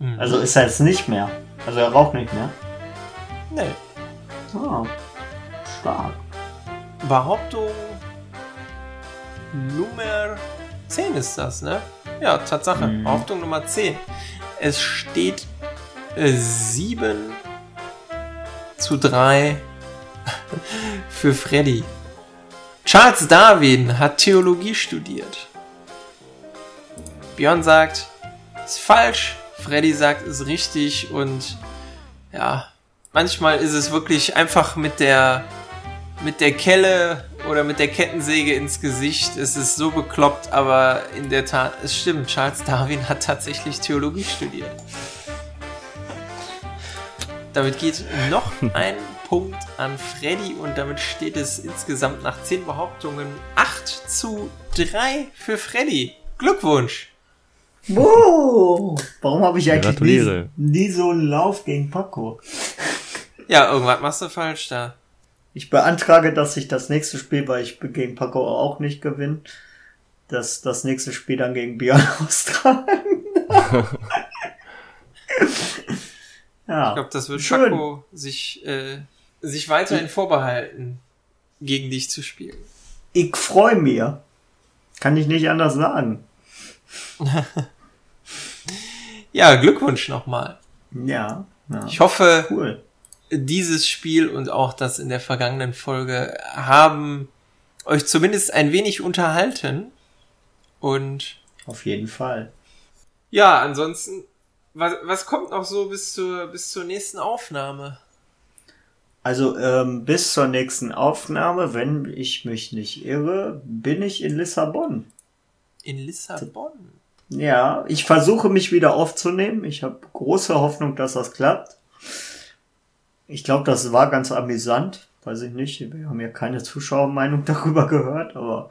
Mhm. Also ist er jetzt nicht mehr. Also er raucht nicht mehr. Nee. Ah. Stark. Behauptung Nummer 10 ist das, ne? Ja, Tatsache. Mhm. Behauptung Nummer 10. Es steht äh, 7 zu 3 für Freddy. Charles Darwin hat Theologie studiert. Björn sagt, ist falsch. Freddy sagt, ist richtig. Und ja, manchmal ist es wirklich einfach mit der, mit der Kelle oder mit der Kettensäge ins Gesicht. Es ist so bekloppt, aber in der Tat, es stimmt. Charles Darwin hat tatsächlich Theologie studiert. Damit geht noch ein Punkt an Freddy und damit steht es insgesamt nach 10 Behauptungen 8 zu 3 für Freddy. Glückwunsch! Wow. Warum habe ich eigentlich nie, nie so einen Lauf gegen Paco? Ja, irgendwas machst du falsch da. Ich beantrage, dass ich das nächste Spiel, weil ich gegen Paco auch nicht gewinne, dass das nächste Spiel dann gegen Björn [LAUGHS] austragen. ja. Ich glaube, das wird Schön. Paco sich, äh, sich weiterhin vorbehalten, gegen dich zu spielen. Ich freue mich. Kann ich nicht anders sagen. [LAUGHS] Ja, Glückwunsch nochmal. Ja. ja. Ich hoffe, cool. dieses Spiel und auch das in der vergangenen Folge haben euch zumindest ein wenig unterhalten. Und Auf jeden Fall. ja, ansonsten, was, was kommt noch so bis zur, bis zur nächsten Aufnahme? Also ähm, bis zur nächsten Aufnahme, wenn ich mich nicht irre, bin ich in Lissabon. In Lissabon. Ja, ich versuche mich wieder aufzunehmen. Ich habe große Hoffnung, dass das klappt. Ich glaube, das war ganz amüsant. Weiß ich nicht. Wir haben ja keine Zuschauermeinung [LAUGHS] darüber gehört, aber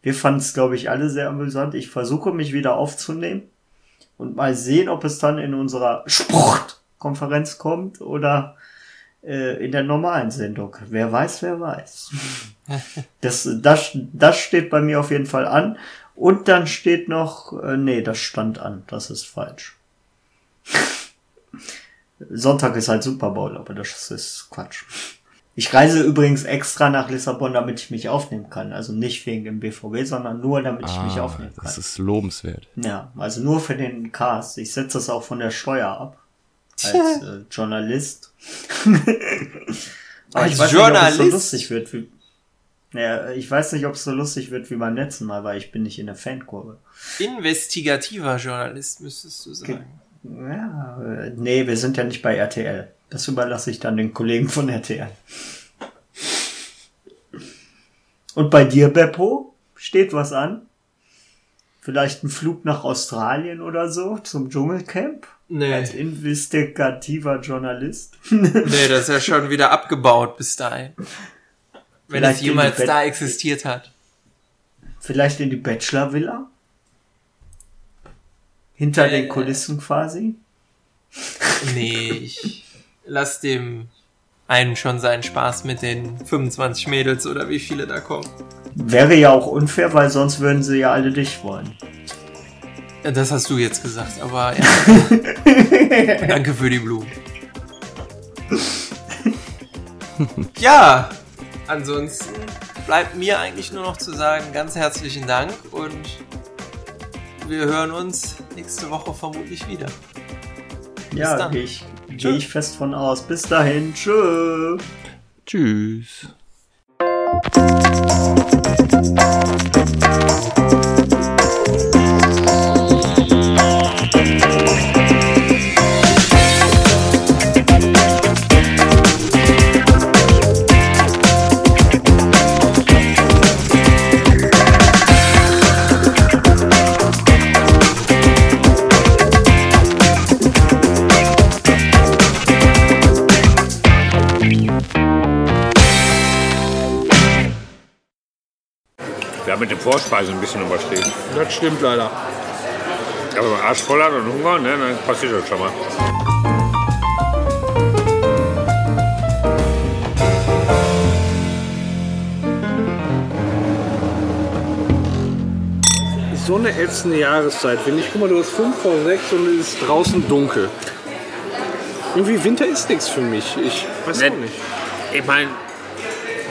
wir fanden es, glaube ich, alle sehr amüsant. Ich versuche mich wieder aufzunehmen und mal sehen, ob es dann in unserer Sportkonferenz kommt oder äh, in der normalen Sendung. Wer weiß, wer weiß. [LAUGHS] Das, das, das steht bei mir auf jeden Fall an. Und dann steht noch, äh, nee, das stand an. Das ist falsch. [LAUGHS] Sonntag ist halt Super Bowl, aber das ist Quatsch. Ich reise übrigens extra nach Lissabon, damit ich mich aufnehmen kann. Also nicht wegen dem BVB, sondern nur, damit ich mich Ah, aufnehmen kann. das ist lobenswert. Ja, also nur für den Cast. Ich setze das auch von der Steuer ab. Als äh, Journalist. [LAUGHS] Als ich weiß nicht, ob es Journalist? so lustig wird wie. Ja, ich weiß nicht, ob es so lustig wird wie beim letzten Mal, weil ich bin nicht in der Fankurve. Investigativer Journalist, müsstest du sagen. Ja, äh, nee, wir sind ja nicht bei RTL. Das überlasse ich dann den Kollegen von RTL. Und bei dir, Beppo? Steht was an? Vielleicht ein Flug nach Australien oder so zum Dschungelcamp? Als Nee, investigativer Journalist? [LAUGHS] nee, das ist ja schon wieder abgebaut bis dahin. Wenn Vielleicht es jemals da existiert hat. Vielleicht in die Bachelor-Villa? Hinter Äh. den Kulissen quasi? Nee, ich lass dem einen schon seinen Spaß mit den 25 Mädels oder wie viele da kommen. Wäre ja auch unfair, weil sonst würden sie ja alle dich wollen. Ja, Das hast du jetzt gesagt, aber ja. [LAUGHS] Danke für die Blumen. [LAUGHS] ja, ansonsten bleibt mir eigentlich nur noch zu sagen, ganz herzlichen Dank und wir hören uns nächste Woche vermutlich wieder. Ja, dann. gehe ich, Tschö. geh ich fest von aus. Bis dahin, tschö. Tschüss. Vorspeisen ein bisschen überstehen. Das stimmt leider. Aber wenn man Arsch voll hat und Hunger, ne, dann passiert das schon mal. So eine ätzende Jahreszeit, finde ich. Guck mal, du hast 5 vor 6 und es ist draußen dunkel. Irgendwie Winter ist nichts für mich. Ich weiß Ne- auch nicht. Ich meine,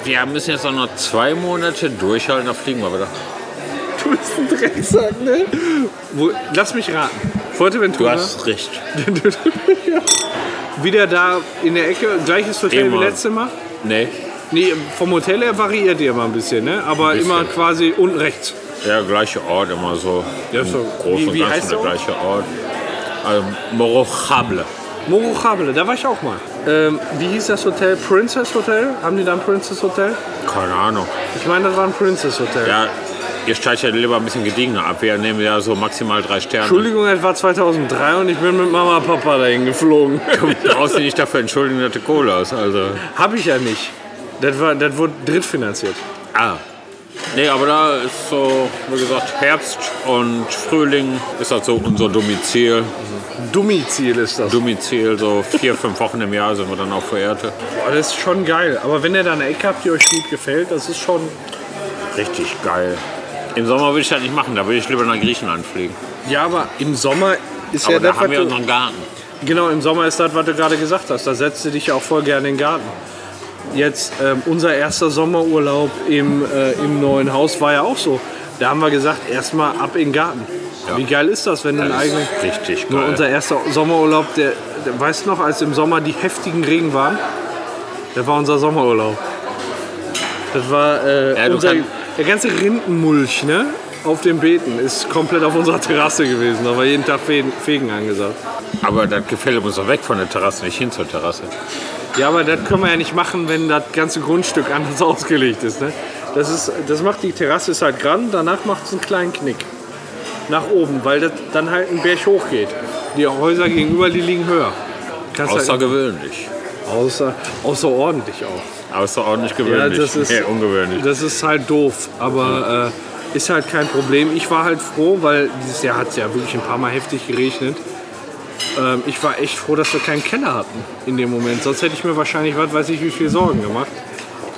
wir müssen jetzt auch noch zwei Monate durchhalten, da fliegen wir wieder. Du bist ein Drecksack, ne? Wo, lass mich raten. Fuerteventura. Du hast recht. [LAUGHS] Wieder da in der Ecke, gleiches Hotel Immer. wie letztes Mal. Nee, Nee, vom Hotel her variiert ihr immer ein bisschen, ne? Aber bisschen. immer quasi unten rechts. der gleiche Ort immer so. Ja, so. Groß Wie- und wie heißt der gleiche Ort. Also, Morochable. Morochable, da war ich auch mal. Ähm, wie hieß das Hotel? Princess Hotel? Haben die da ein Princess Hotel? Keine Ahnung. Ich meine, das war ein Princess Hotel. Ja, ihr steigt ja lieber ein bisschen gediegener ab. Wir nehmen ja so maximal drei Sterne. Entschuldigung, es war 2003 und ich bin mit Mama und Papa dahin geflogen. Du [LAUGHS] brauchst dich nicht dafür entschuldigen, dass du Kohle hast. Also, Hab ich ja nicht. Das, war, das wurde drittfinanziert. ah. Nee, aber da ist so, wie gesagt, Herbst und Frühling ist das so unser Domizil. Domizil ist das. Domizil, so vier, fünf Wochen im Jahr sind wir dann auch Verehrte. Boah, das ist schon geil. Aber wenn ihr da eine Ecke habt, die euch gut gefällt, das ist schon. Richtig geil. Im Sommer würde ich das nicht machen, da würde ich lieber nach Griechenland fliegen. Ja, aber im Sommer ist Aber ja da das, haben wir unseren Garten. Genau, im Sommer ist das, was du gerade gesagt hast. Da setzt du dich ja auch voll gerne in den Garten. Jetzt, ähm, unser erster Sommerurlaub im, äh, im neuen Haus war ja auch so. Da haben wir gesagt, erstmal ab in den Garten. Wie geil ist das, wenn du einen eigenen. richtig Nur geil. unser erster Sommerurlaub, der, der weißt du noch, als im Sommer die heftigen Regen waren? Das war unser Sommerurlaub. Das war äh, Ja, unser, kann- der ganze Rindenmulch, ne? Auf den Beeten ist komplett auf unserer Terrasse gewesen. Da war jeden Tag Fegen, Fegen angesagt. Aber das Gefälle muss doch weg von der Terrasse, nicht hin zur Terrasse. Ja, aber das können wir ja nicht machen, wenn das ganze Grundstück anders [LAUGHS] ausgelegt ist. Ne? Das, ist das macht die Terrasse ist halt gerade, danach macht es einen kleinen Knick. Nach oben, weil das dann halt einen Berg hochgeht. Die Häuser gegenüber, die liegen höher. Kannst halt, Außergewöhnlich. außer, außerordentlich auch. Außerordentlich Ja, gewöhnlich. das ist, Nee, ungewöhnlich. Das ist halt doof, aber äh, ist halt kein Problem. Ich war halt froh, weil dieses Jahr hat es ja wirklich ein paar Mal heftig geregnet. Ähm, ich war echt froh, dass wir keinen Keller hatten in dem Moment. Sonst hätte ich mir wahrscheinlich, was weiß ich, wie viel Sorgen gemacht.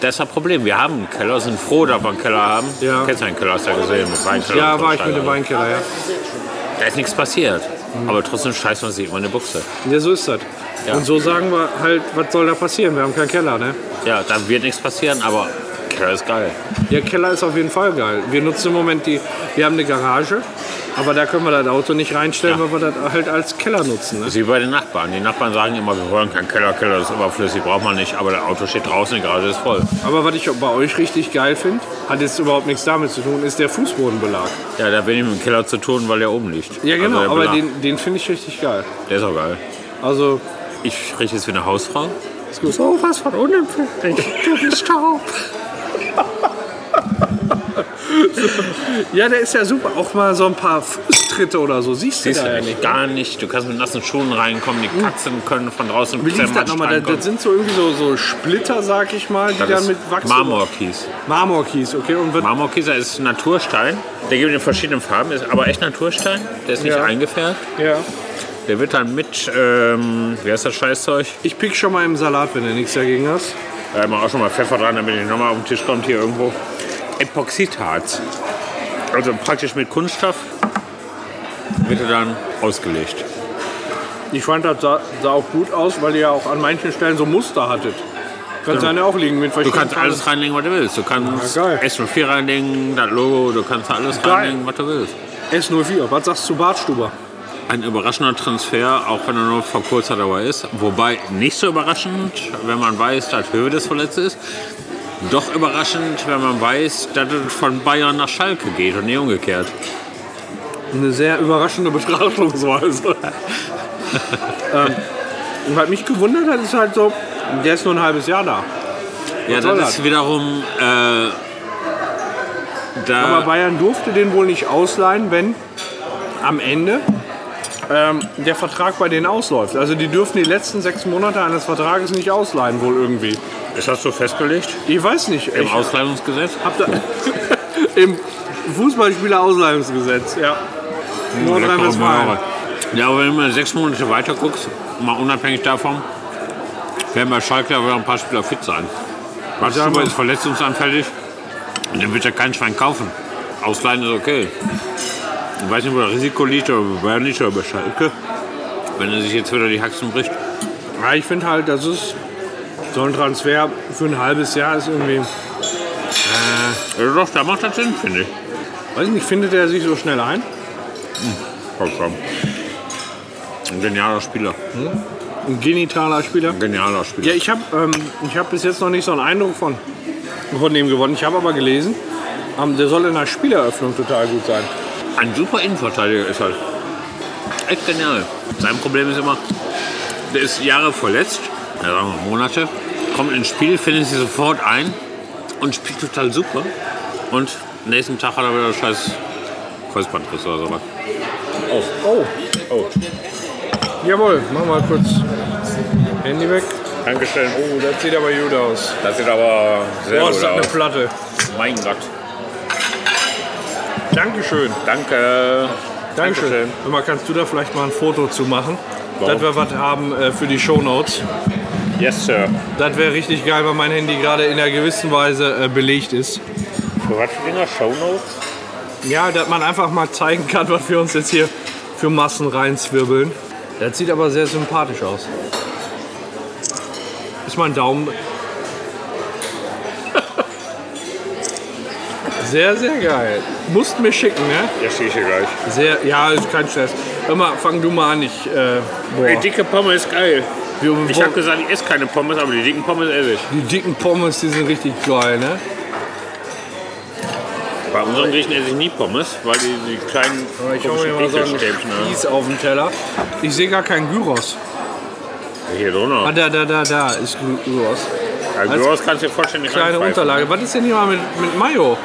Das ist das Problem. Wir haben einen Keller, sind froh, dass wir einen Keller haben. Ja. Du kennst einen Keller, hast du ja gesehen, mit Weinkeller. Ja, war ich mit dem. Weinkeller, ja. Da ist nichts passiert. Aber trotzdem scheißt man sich immer in die Buchse. Ja, so ist das. Ja. Und so sagen wir halt, was soll da passieren? Wir haben keinen Keller, ne? Ja, da wird nichts passieren, aber Keller ist geil. Ja, Keller ist auf jeden Fall geil. Wir nutzen im Moment die, wir haben eine Garage, aber da können wir das Auto nicht reinstellen, Ja. weil wir das halt als Keller nutzen. Ne? Das ist wie bei den Nachbarn. Die Nachbarn sagen immer, wir wollen keinen Keller, Keller ist überflüssig, braucht man nicht. Aber das Auto steht draußen, die Garage ist voll. Aber was ich bei euch richtig geil finde, hat jetzt überhaupt nichts damit zu tun, ist der Fußbodenbelag. Ja, da hat wenig mit dem Keller zu tun, weil der oben liegt. Ja, genau, Also aber den, den finde ich richtig geil. Der ist auch geil. Also, Ich rieche jetzt wie eine Hausfrau. so was von unempfindlich. Du bist taub. [LAUGHS] ja, der ist ja super. Auch mal so ein paar Fußtritte oder so. Siehst du Siehst da ja nicht, nicht. gar nicht. Du kannst mit nassen Schuhen reinkommen, die Katzen können von draußen Wie lief das nochmal? Das, das sind so irgendwie so, so Splitter, sag ich mal, die Das dann ist mit Wachs... Marmorkies. Marmorkies, okay. Und wird, Marmorkieser ist Naturstein. Der gibt in verschiedenen Farben, ist aber echt Naturstein. Der ist nicht Ja. eingefärbt. ja. Der wird dann mit, ähm, wie heißt das Scheißzeug? Ich pick schon mal im Salat, wenn du nichts dagegen hast. Da haben wir auch schon mal Pfeffer dran, damit ich nochmal auf den Tisch kommt hier irgendwo. Epoxidharz. Also praktisch mit Kunststoff wird er dann ausgelegt. Ich fand, das sah, sah auch gut aus, weil ihr ja auch an manchen Stellen so Muster hattet. Kannst ja auch liegen mit Du kannst alles reinlegen, was du willst. Du kannst Ja, geil. S04 reinlegen, das Logo, du kannst alles Geil. reinlegen, was du willst. S04, was sagst du zu Bartstuber? Ein überraschender Transfer, auch wenn er nur vor kurzer Dauer ist. Wobei nicht so überraschend, wenn man weiß, dass Höhe des Verletzte ist. Doch überraschend, wenn man weiß, dass es von Bayern nach Schalke geht und nicht umgekehrt. Eine sehr überraschende Betrachtungsweise. [LAUGHS] ähm, und was mich gewundert hat, ist halt so, der ist nur ein halbes Jahr da. Ja, soll das das? ist wiederum. Äh, Aber da, Bayern durfte den wohl nicht ausleihen, wenn am Ende ähm, der Vertrag bei denen ausläuft. Also die dürfen die letzten sechs Monate eines Vertrages nicht ausleihen, wohl irgendwie. Ist das so festgelegt Ich weiß nicht. im Ich Ausleihungsgesetz? da [LAUGHS] Im Fußballspielerausleihungsgesetz, ja. Leckere Nordrhein-Westfalen. Ja, aber wenn du mal sechs Monate weiter guckst, mal unabhängig davon, werden bei Schalke aber ein paar Spieler fit sein. Wachstuber ist verletzungsanfällig und den wird ja kein Schwein kaufen. Ausleihen ist okay. Ich weiß nicht, wo das Risiko liegt, oder bei Bayern liegt oder bei Schalke. Wenn er sich jetzt wieder die Haxen bricht. Ja, ich finde halt, das ist so ein Transfer für ein halbes Jahr ist irgendwie, Ja, doch, da macht das Sinn, finde ich. weiß ich nicht, findet er sich so schnell ein? Vollkommen. Ein genialer Spieler. Ein genitaler Spieler. Ein genialer Spieler. Ja, ich habe ähm, ich hab bis jetzt noch nicht so einen Eindruck von, von dem gewonnen. Ich habe aber gelesen, ähm, der soll in der Spieleröffnung total gut sein. Ein super Innenverteidiger ist halt. Echt genial. Sein Problem ist immer, der ist Jahre verletzt, ja, sagen wir Monate, kommt ins Spiel, findet sich sofort ein und spielt total super. Und nächsten Tag hat er wieder scheiß Kreuzbandriss oder sowas. Oh. Oh. Oh, Jawohl, mach mal kurz Handy weg. Dankeschön. Oh, das sieht aber gut aus. Das sieht aber sehr Boah, ist gut das eine aus. Platte. Mein Gott. Dankeschön. Danke. Dankeschön. Mal, kannst du da vielleicht mal ein Foto zu machen? Warum? Dass wir was haben äh, für die Shownotes. Yes, Sir. Das wäre richtig geil, weil mein Handy gerade in einer gewissen Weise äh, belegt ist. Für was für Dinger? Shownotes? Ja, dass man einfach mal zeigen kann, was wir uns jetzt hier für Massen reinzwirbeln. Das sieht aber sehr sympathisch aus. Ist mein Daumen. [LAUGHS] Sehr, sehr geil. Musst mir schicken, ne? Ja, sehe ich hier gleich. Sehr, ja, ist kein Stress. Hör mal, fang du mal an. Ich, äh, boah. Ey, dicke Pommes ist geil. Ich habe gesagt, ich esse keine Pommes, aber die dicken Pommes esse ich. die dicken Pommes, die sind richtig geil, ne? Bei unseren Griechen esse ich nie Pommes, weil die, die kleinen Aber ich komischen mal so haben. Spieß auf den Teller. Ich sehe gar keinen Gyros. Hier drunter. Ah, da, da, da, da ist Gy- Gyros. Also als Gyros kannst du dir vollständig Kleine reinpfeifen. Unterlage. Was ist denn hier mal mit, mit Mayo?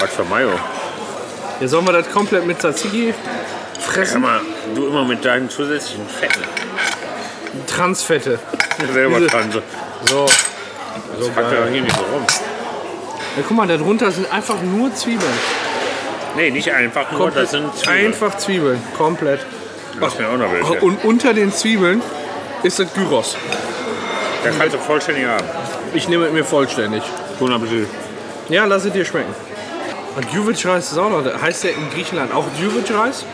Was für Mayo. Ja, sollen wir das komplett mit Tzatziki Sag fressen? mal, du immer mit deinen zusätzlichen Fetten. Transfette. Selber dran. So, So. das packt er doch hier nicht so rum. Ja, guck mal, da drunter sind einfach nur Zwiebeln. Nee, nicht einfach nur, das sind Zwiebeln. Einfach Zwiebeln. Komplett. Mach mir auch noch welche. Und unter den Zwiebeln ist das Gyros. Da kannst du vollständig haben. Ich nehme es mir vollständig. Guten Appetit. Ja, lass es dir schmecken. Und Juvic-Reis ist auch noch. Heißt der in Griechenland auch Juvic-Reis?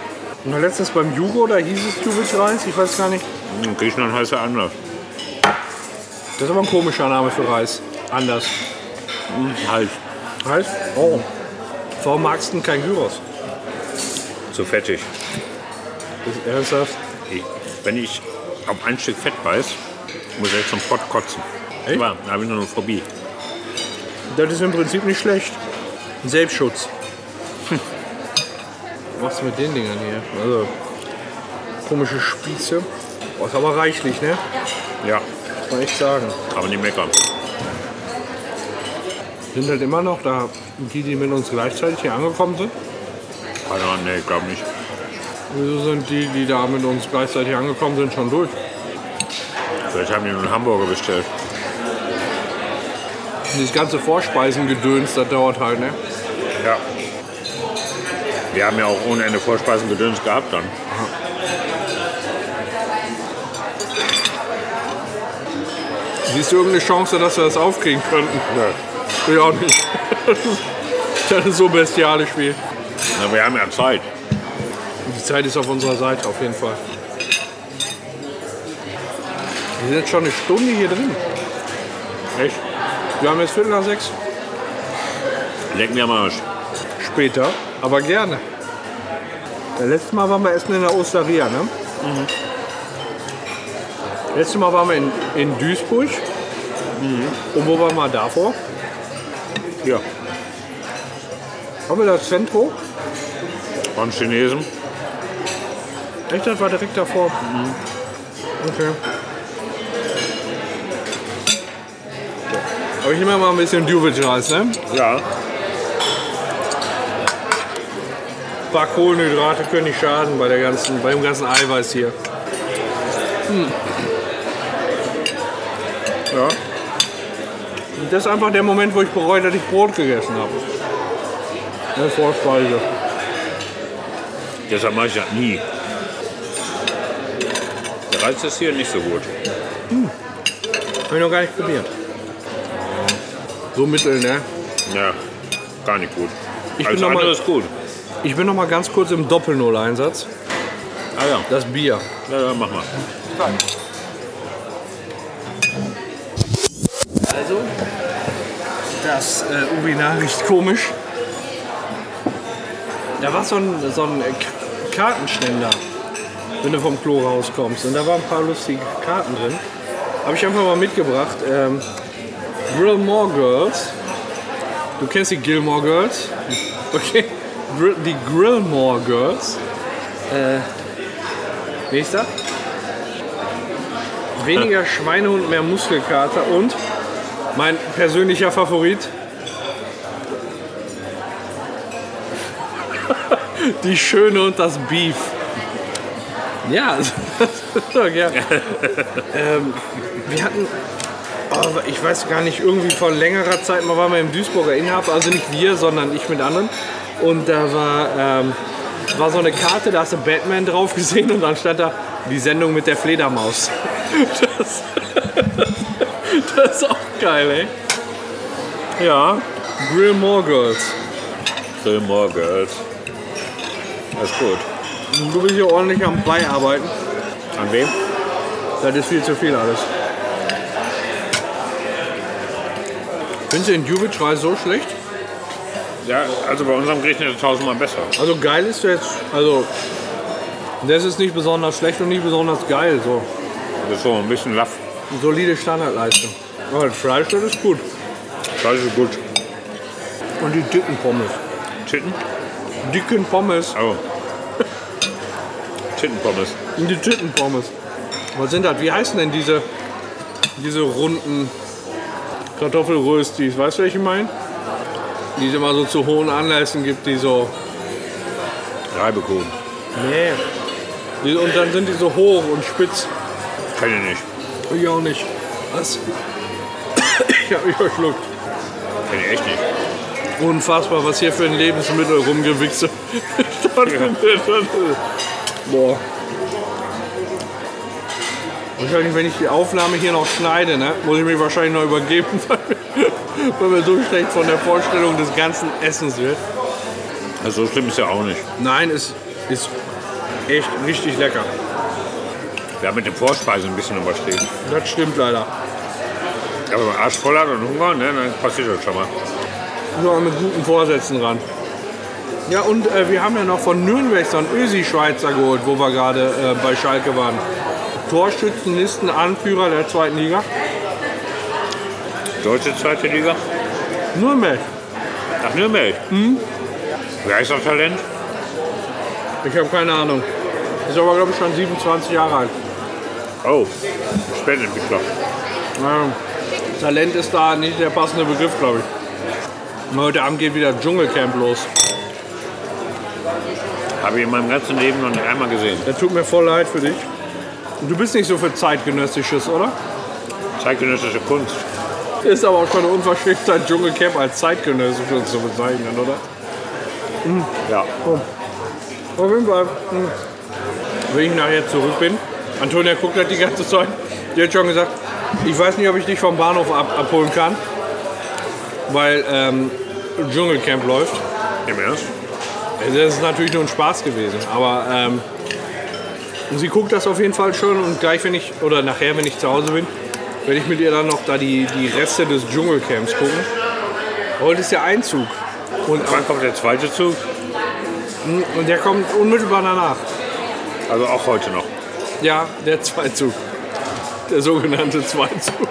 Und letztens beim Jugo, da hieß es Juvic-Reis. Ich weiß gar nicht. In Griechenland heißt er anders. Das ist aber ein komischer Name für Reis. Anders. Halt. Reis? Oh. Warum magst du denn kein Gyros? Zu fettig. Ist ernsthaft? Ich, wenn ich auf ein Stück Fett beiß, muss ich zum Pott kotzen. Echt? Aber da habe ich nur eine Phobie. Das ist im Prinzip nicht schlecht. Selbstschutz. Hm. Was ist mit den Dingern hier? Also, komische Spieße. Ist aber reichlich, ne? Ja, Muss man echt sagen. aber nicht meckern. Sind halt immer noch da die, die mit uns gleichzeitig hier angekommen sind? Also, nee, glaub nicht. Wieso sind die, die da mit uns gleichzeitig angekommen sind, schon durch? Vielleicht haben die nur einen Hamburger bestellt. Dieses ganze Vorspeisengedöns, das dauert halt, ne? Ja. Wir haben ja auch ohne Ende Vorspeisen gedöns gehabt dann. Siehst du irgendeine Chance, dass wir das aufkriegen könnten? Nö. Ich auch nicht. [LAUGHS] Das ist so bestialisch wie. Na, wir haben ja Zeit. Die Zeit ist auf unserer Seite, auf jeden Fall. Wir sind jetzt schon eine Stunde hier drin. Echt? Wir haben jetzt Viertel nach sechs. Leck mir am Arsch. Später, aber gerne. Das letzte Mal waren wir essen in der Osteria, ne? Letztes Mal waren wir in, in Duisburg. Und wo waren wir davor? Hier. Haben wir das Zentro? Von Chinesen. Echt, das war direkt davor. Okay. Aber ich nehme mal ein bisschen Duvic-Reis, ne? Ja. Ein paar Kohlenhydrate können nicht schaden bei, der ganzen, bei dem ganzen Eiweiß hier. Hm. Ja. Und Das ist einfach der Moment, wo ich bereue, dass ich Brot gegessen habe. Eine Vorspeise. Deshalb mache ich das nie. Der Reiz ist hier nicht so gut. Habe ich noch gar nicht probiert. So mittel, ne? Ja, gar nicht gut. Ich Alles bin noch mal- ist gut. Ich bin noch mal ganz kurz im Doppel-Null-Einsatz. Ah ja, Das Bier. ja, ja mach mal. Also, das äh, Urinal riecht komisch. Da war so ein, so ein äh, Kartenständer, wenn du vom Klo rauskommst. Und da waren ein paar lustige Karten drin. Habe ich einfach mal mitgebracht. Ähm, Gilmore Girls. Du kennst die Gilmore Girls? [LAUGHS] Okay. Die Grillmore Girls. Äh, das? Weniger Schweinehund, mehr Muskelkater und mein persönlicher Favorit. [LAUGHS] Die Schöne und das Beef. Ja, [LAUGHS] so, ja. [LAUGHS] ähm, wir hatten, oh, ich weiß gar nicht, irgendwie vor längerer Zeit mal waren wir im Duisburger Innenhafen, also nicht wir, sondern ich mit anderen. Und da war, ähm, war so eine Karte, da hast du Batman drauf gesehen und dann stand da die Sendung mit der Fledermaus. Das, [LAUGHS] das ist auch geil, ey. Ja, Grillmore Girls. Gilmore Girls. Das ist gut. Du bist hier ordentlich am Beiarbeiten. An wem? Das ist viel zu viel alles. Findest du den Juvic-Reis so schlecht? Ja, also bei unserem Griechen ist es tausendmal besser. Also geil ist jetzt, also das ist nicht besonders schlecht und nicht besonders geil. So Das ist so ein bisschen laff. Solide Standardleistung. Aber das Fleisch, das ist gut. Das ist gut. Und die dicken Pommes. Titten? Dicken Pommes. Oh. Tittenpommes. Und die Tittenpommes. Was sind das? Wie heißen denn diese, diese runden Kartoffelröstis? Weißt du, welche ich meine? Die es immer so zu hohen Anlässen gibt, die so. Reibekuchen. Nee. Und dann sind die so hoch und spitz. Kenn ich nicht. Ich auch nicht. Was? Ich hab mich verschluckt. Kenn ich echt nicht. Unfassbar, was hier für ein Lebensmittel rumgewichse [LAUGHS] stattfindet. Boah. Wahrscheinlich, wenn ich die Aufnahme hier noch schneide, ne, muss ich mich wahrscheinlich noch übergeben, [LAUGHS] weil mir, weil mir so schlecht von der Vorstellung des ganzen Essens wird. Also so schlimm ist ja auch nicht. Nein, es ist echt richtig lecker. Wir haben mit dem Vorspeisen ein bisschen überstehen. Das stimmt leider. Aber wenn man Arsch voll hat und Hunger, ne, dann passiert das schon mal. Nur mit guten Vorsätzen ran. Ja, und äh, wir haben ja noch von Nürnberg so einen Ösi-Schweizer geholt, wo wir gerade äh, bei Schalke waren. Torschützenlisten-Anführer der zweiten Liga. Deutsche zweite Liga. Nürnberg. Nach Nürnberg. Hm? Wer ist das Talent? Ich habe keine Ahnung. Ist aber, glaube ich, schon 27 Jahre alt. Oh, Spätentwickler. Ja, Talent ist da nicht der passende Begriff, glaube ich. Heute Abend geht wieder Dschungelcamp los. Habe ich in meinem ganzen Leben noch nicht einmal gesehen. Der tut mir voll leid für dich. Und du bist nicht so für zeitgenössisches, oder? Zeitgenössische Kunst. Ist aber auch schon eine Unverschämtheit, Dschungelcamp als zeitgenössisches zu bezeichnen, oder? Ja. Auf jeden Fall. hm. Wenn ich nachher zurück bin, Antonia guckt halt die ganze Zeit. Die hat schon gesagt, ich weiß nicht, ob ich dich vom Bahnhof ab abholen kann, weil ähm, Dschungelcamp läuft. Im Ernst? Das ist natürlich nur ein Spaß gewesen, aber ähm, sie guckt das auf jeden Fall schon und gleich, wenn ich, oder nachher, wenn ich zu Hause bin, werde ich mit ihr dann noch da die, die Reste des Dschungelcamps gucken. Heute ist der Einzug und, Wann kommt der zweite Zug? und der kommt unmittelbar danach. Also auch heute noch. Ja, der Zweizug. Der sogenannte Zweizug.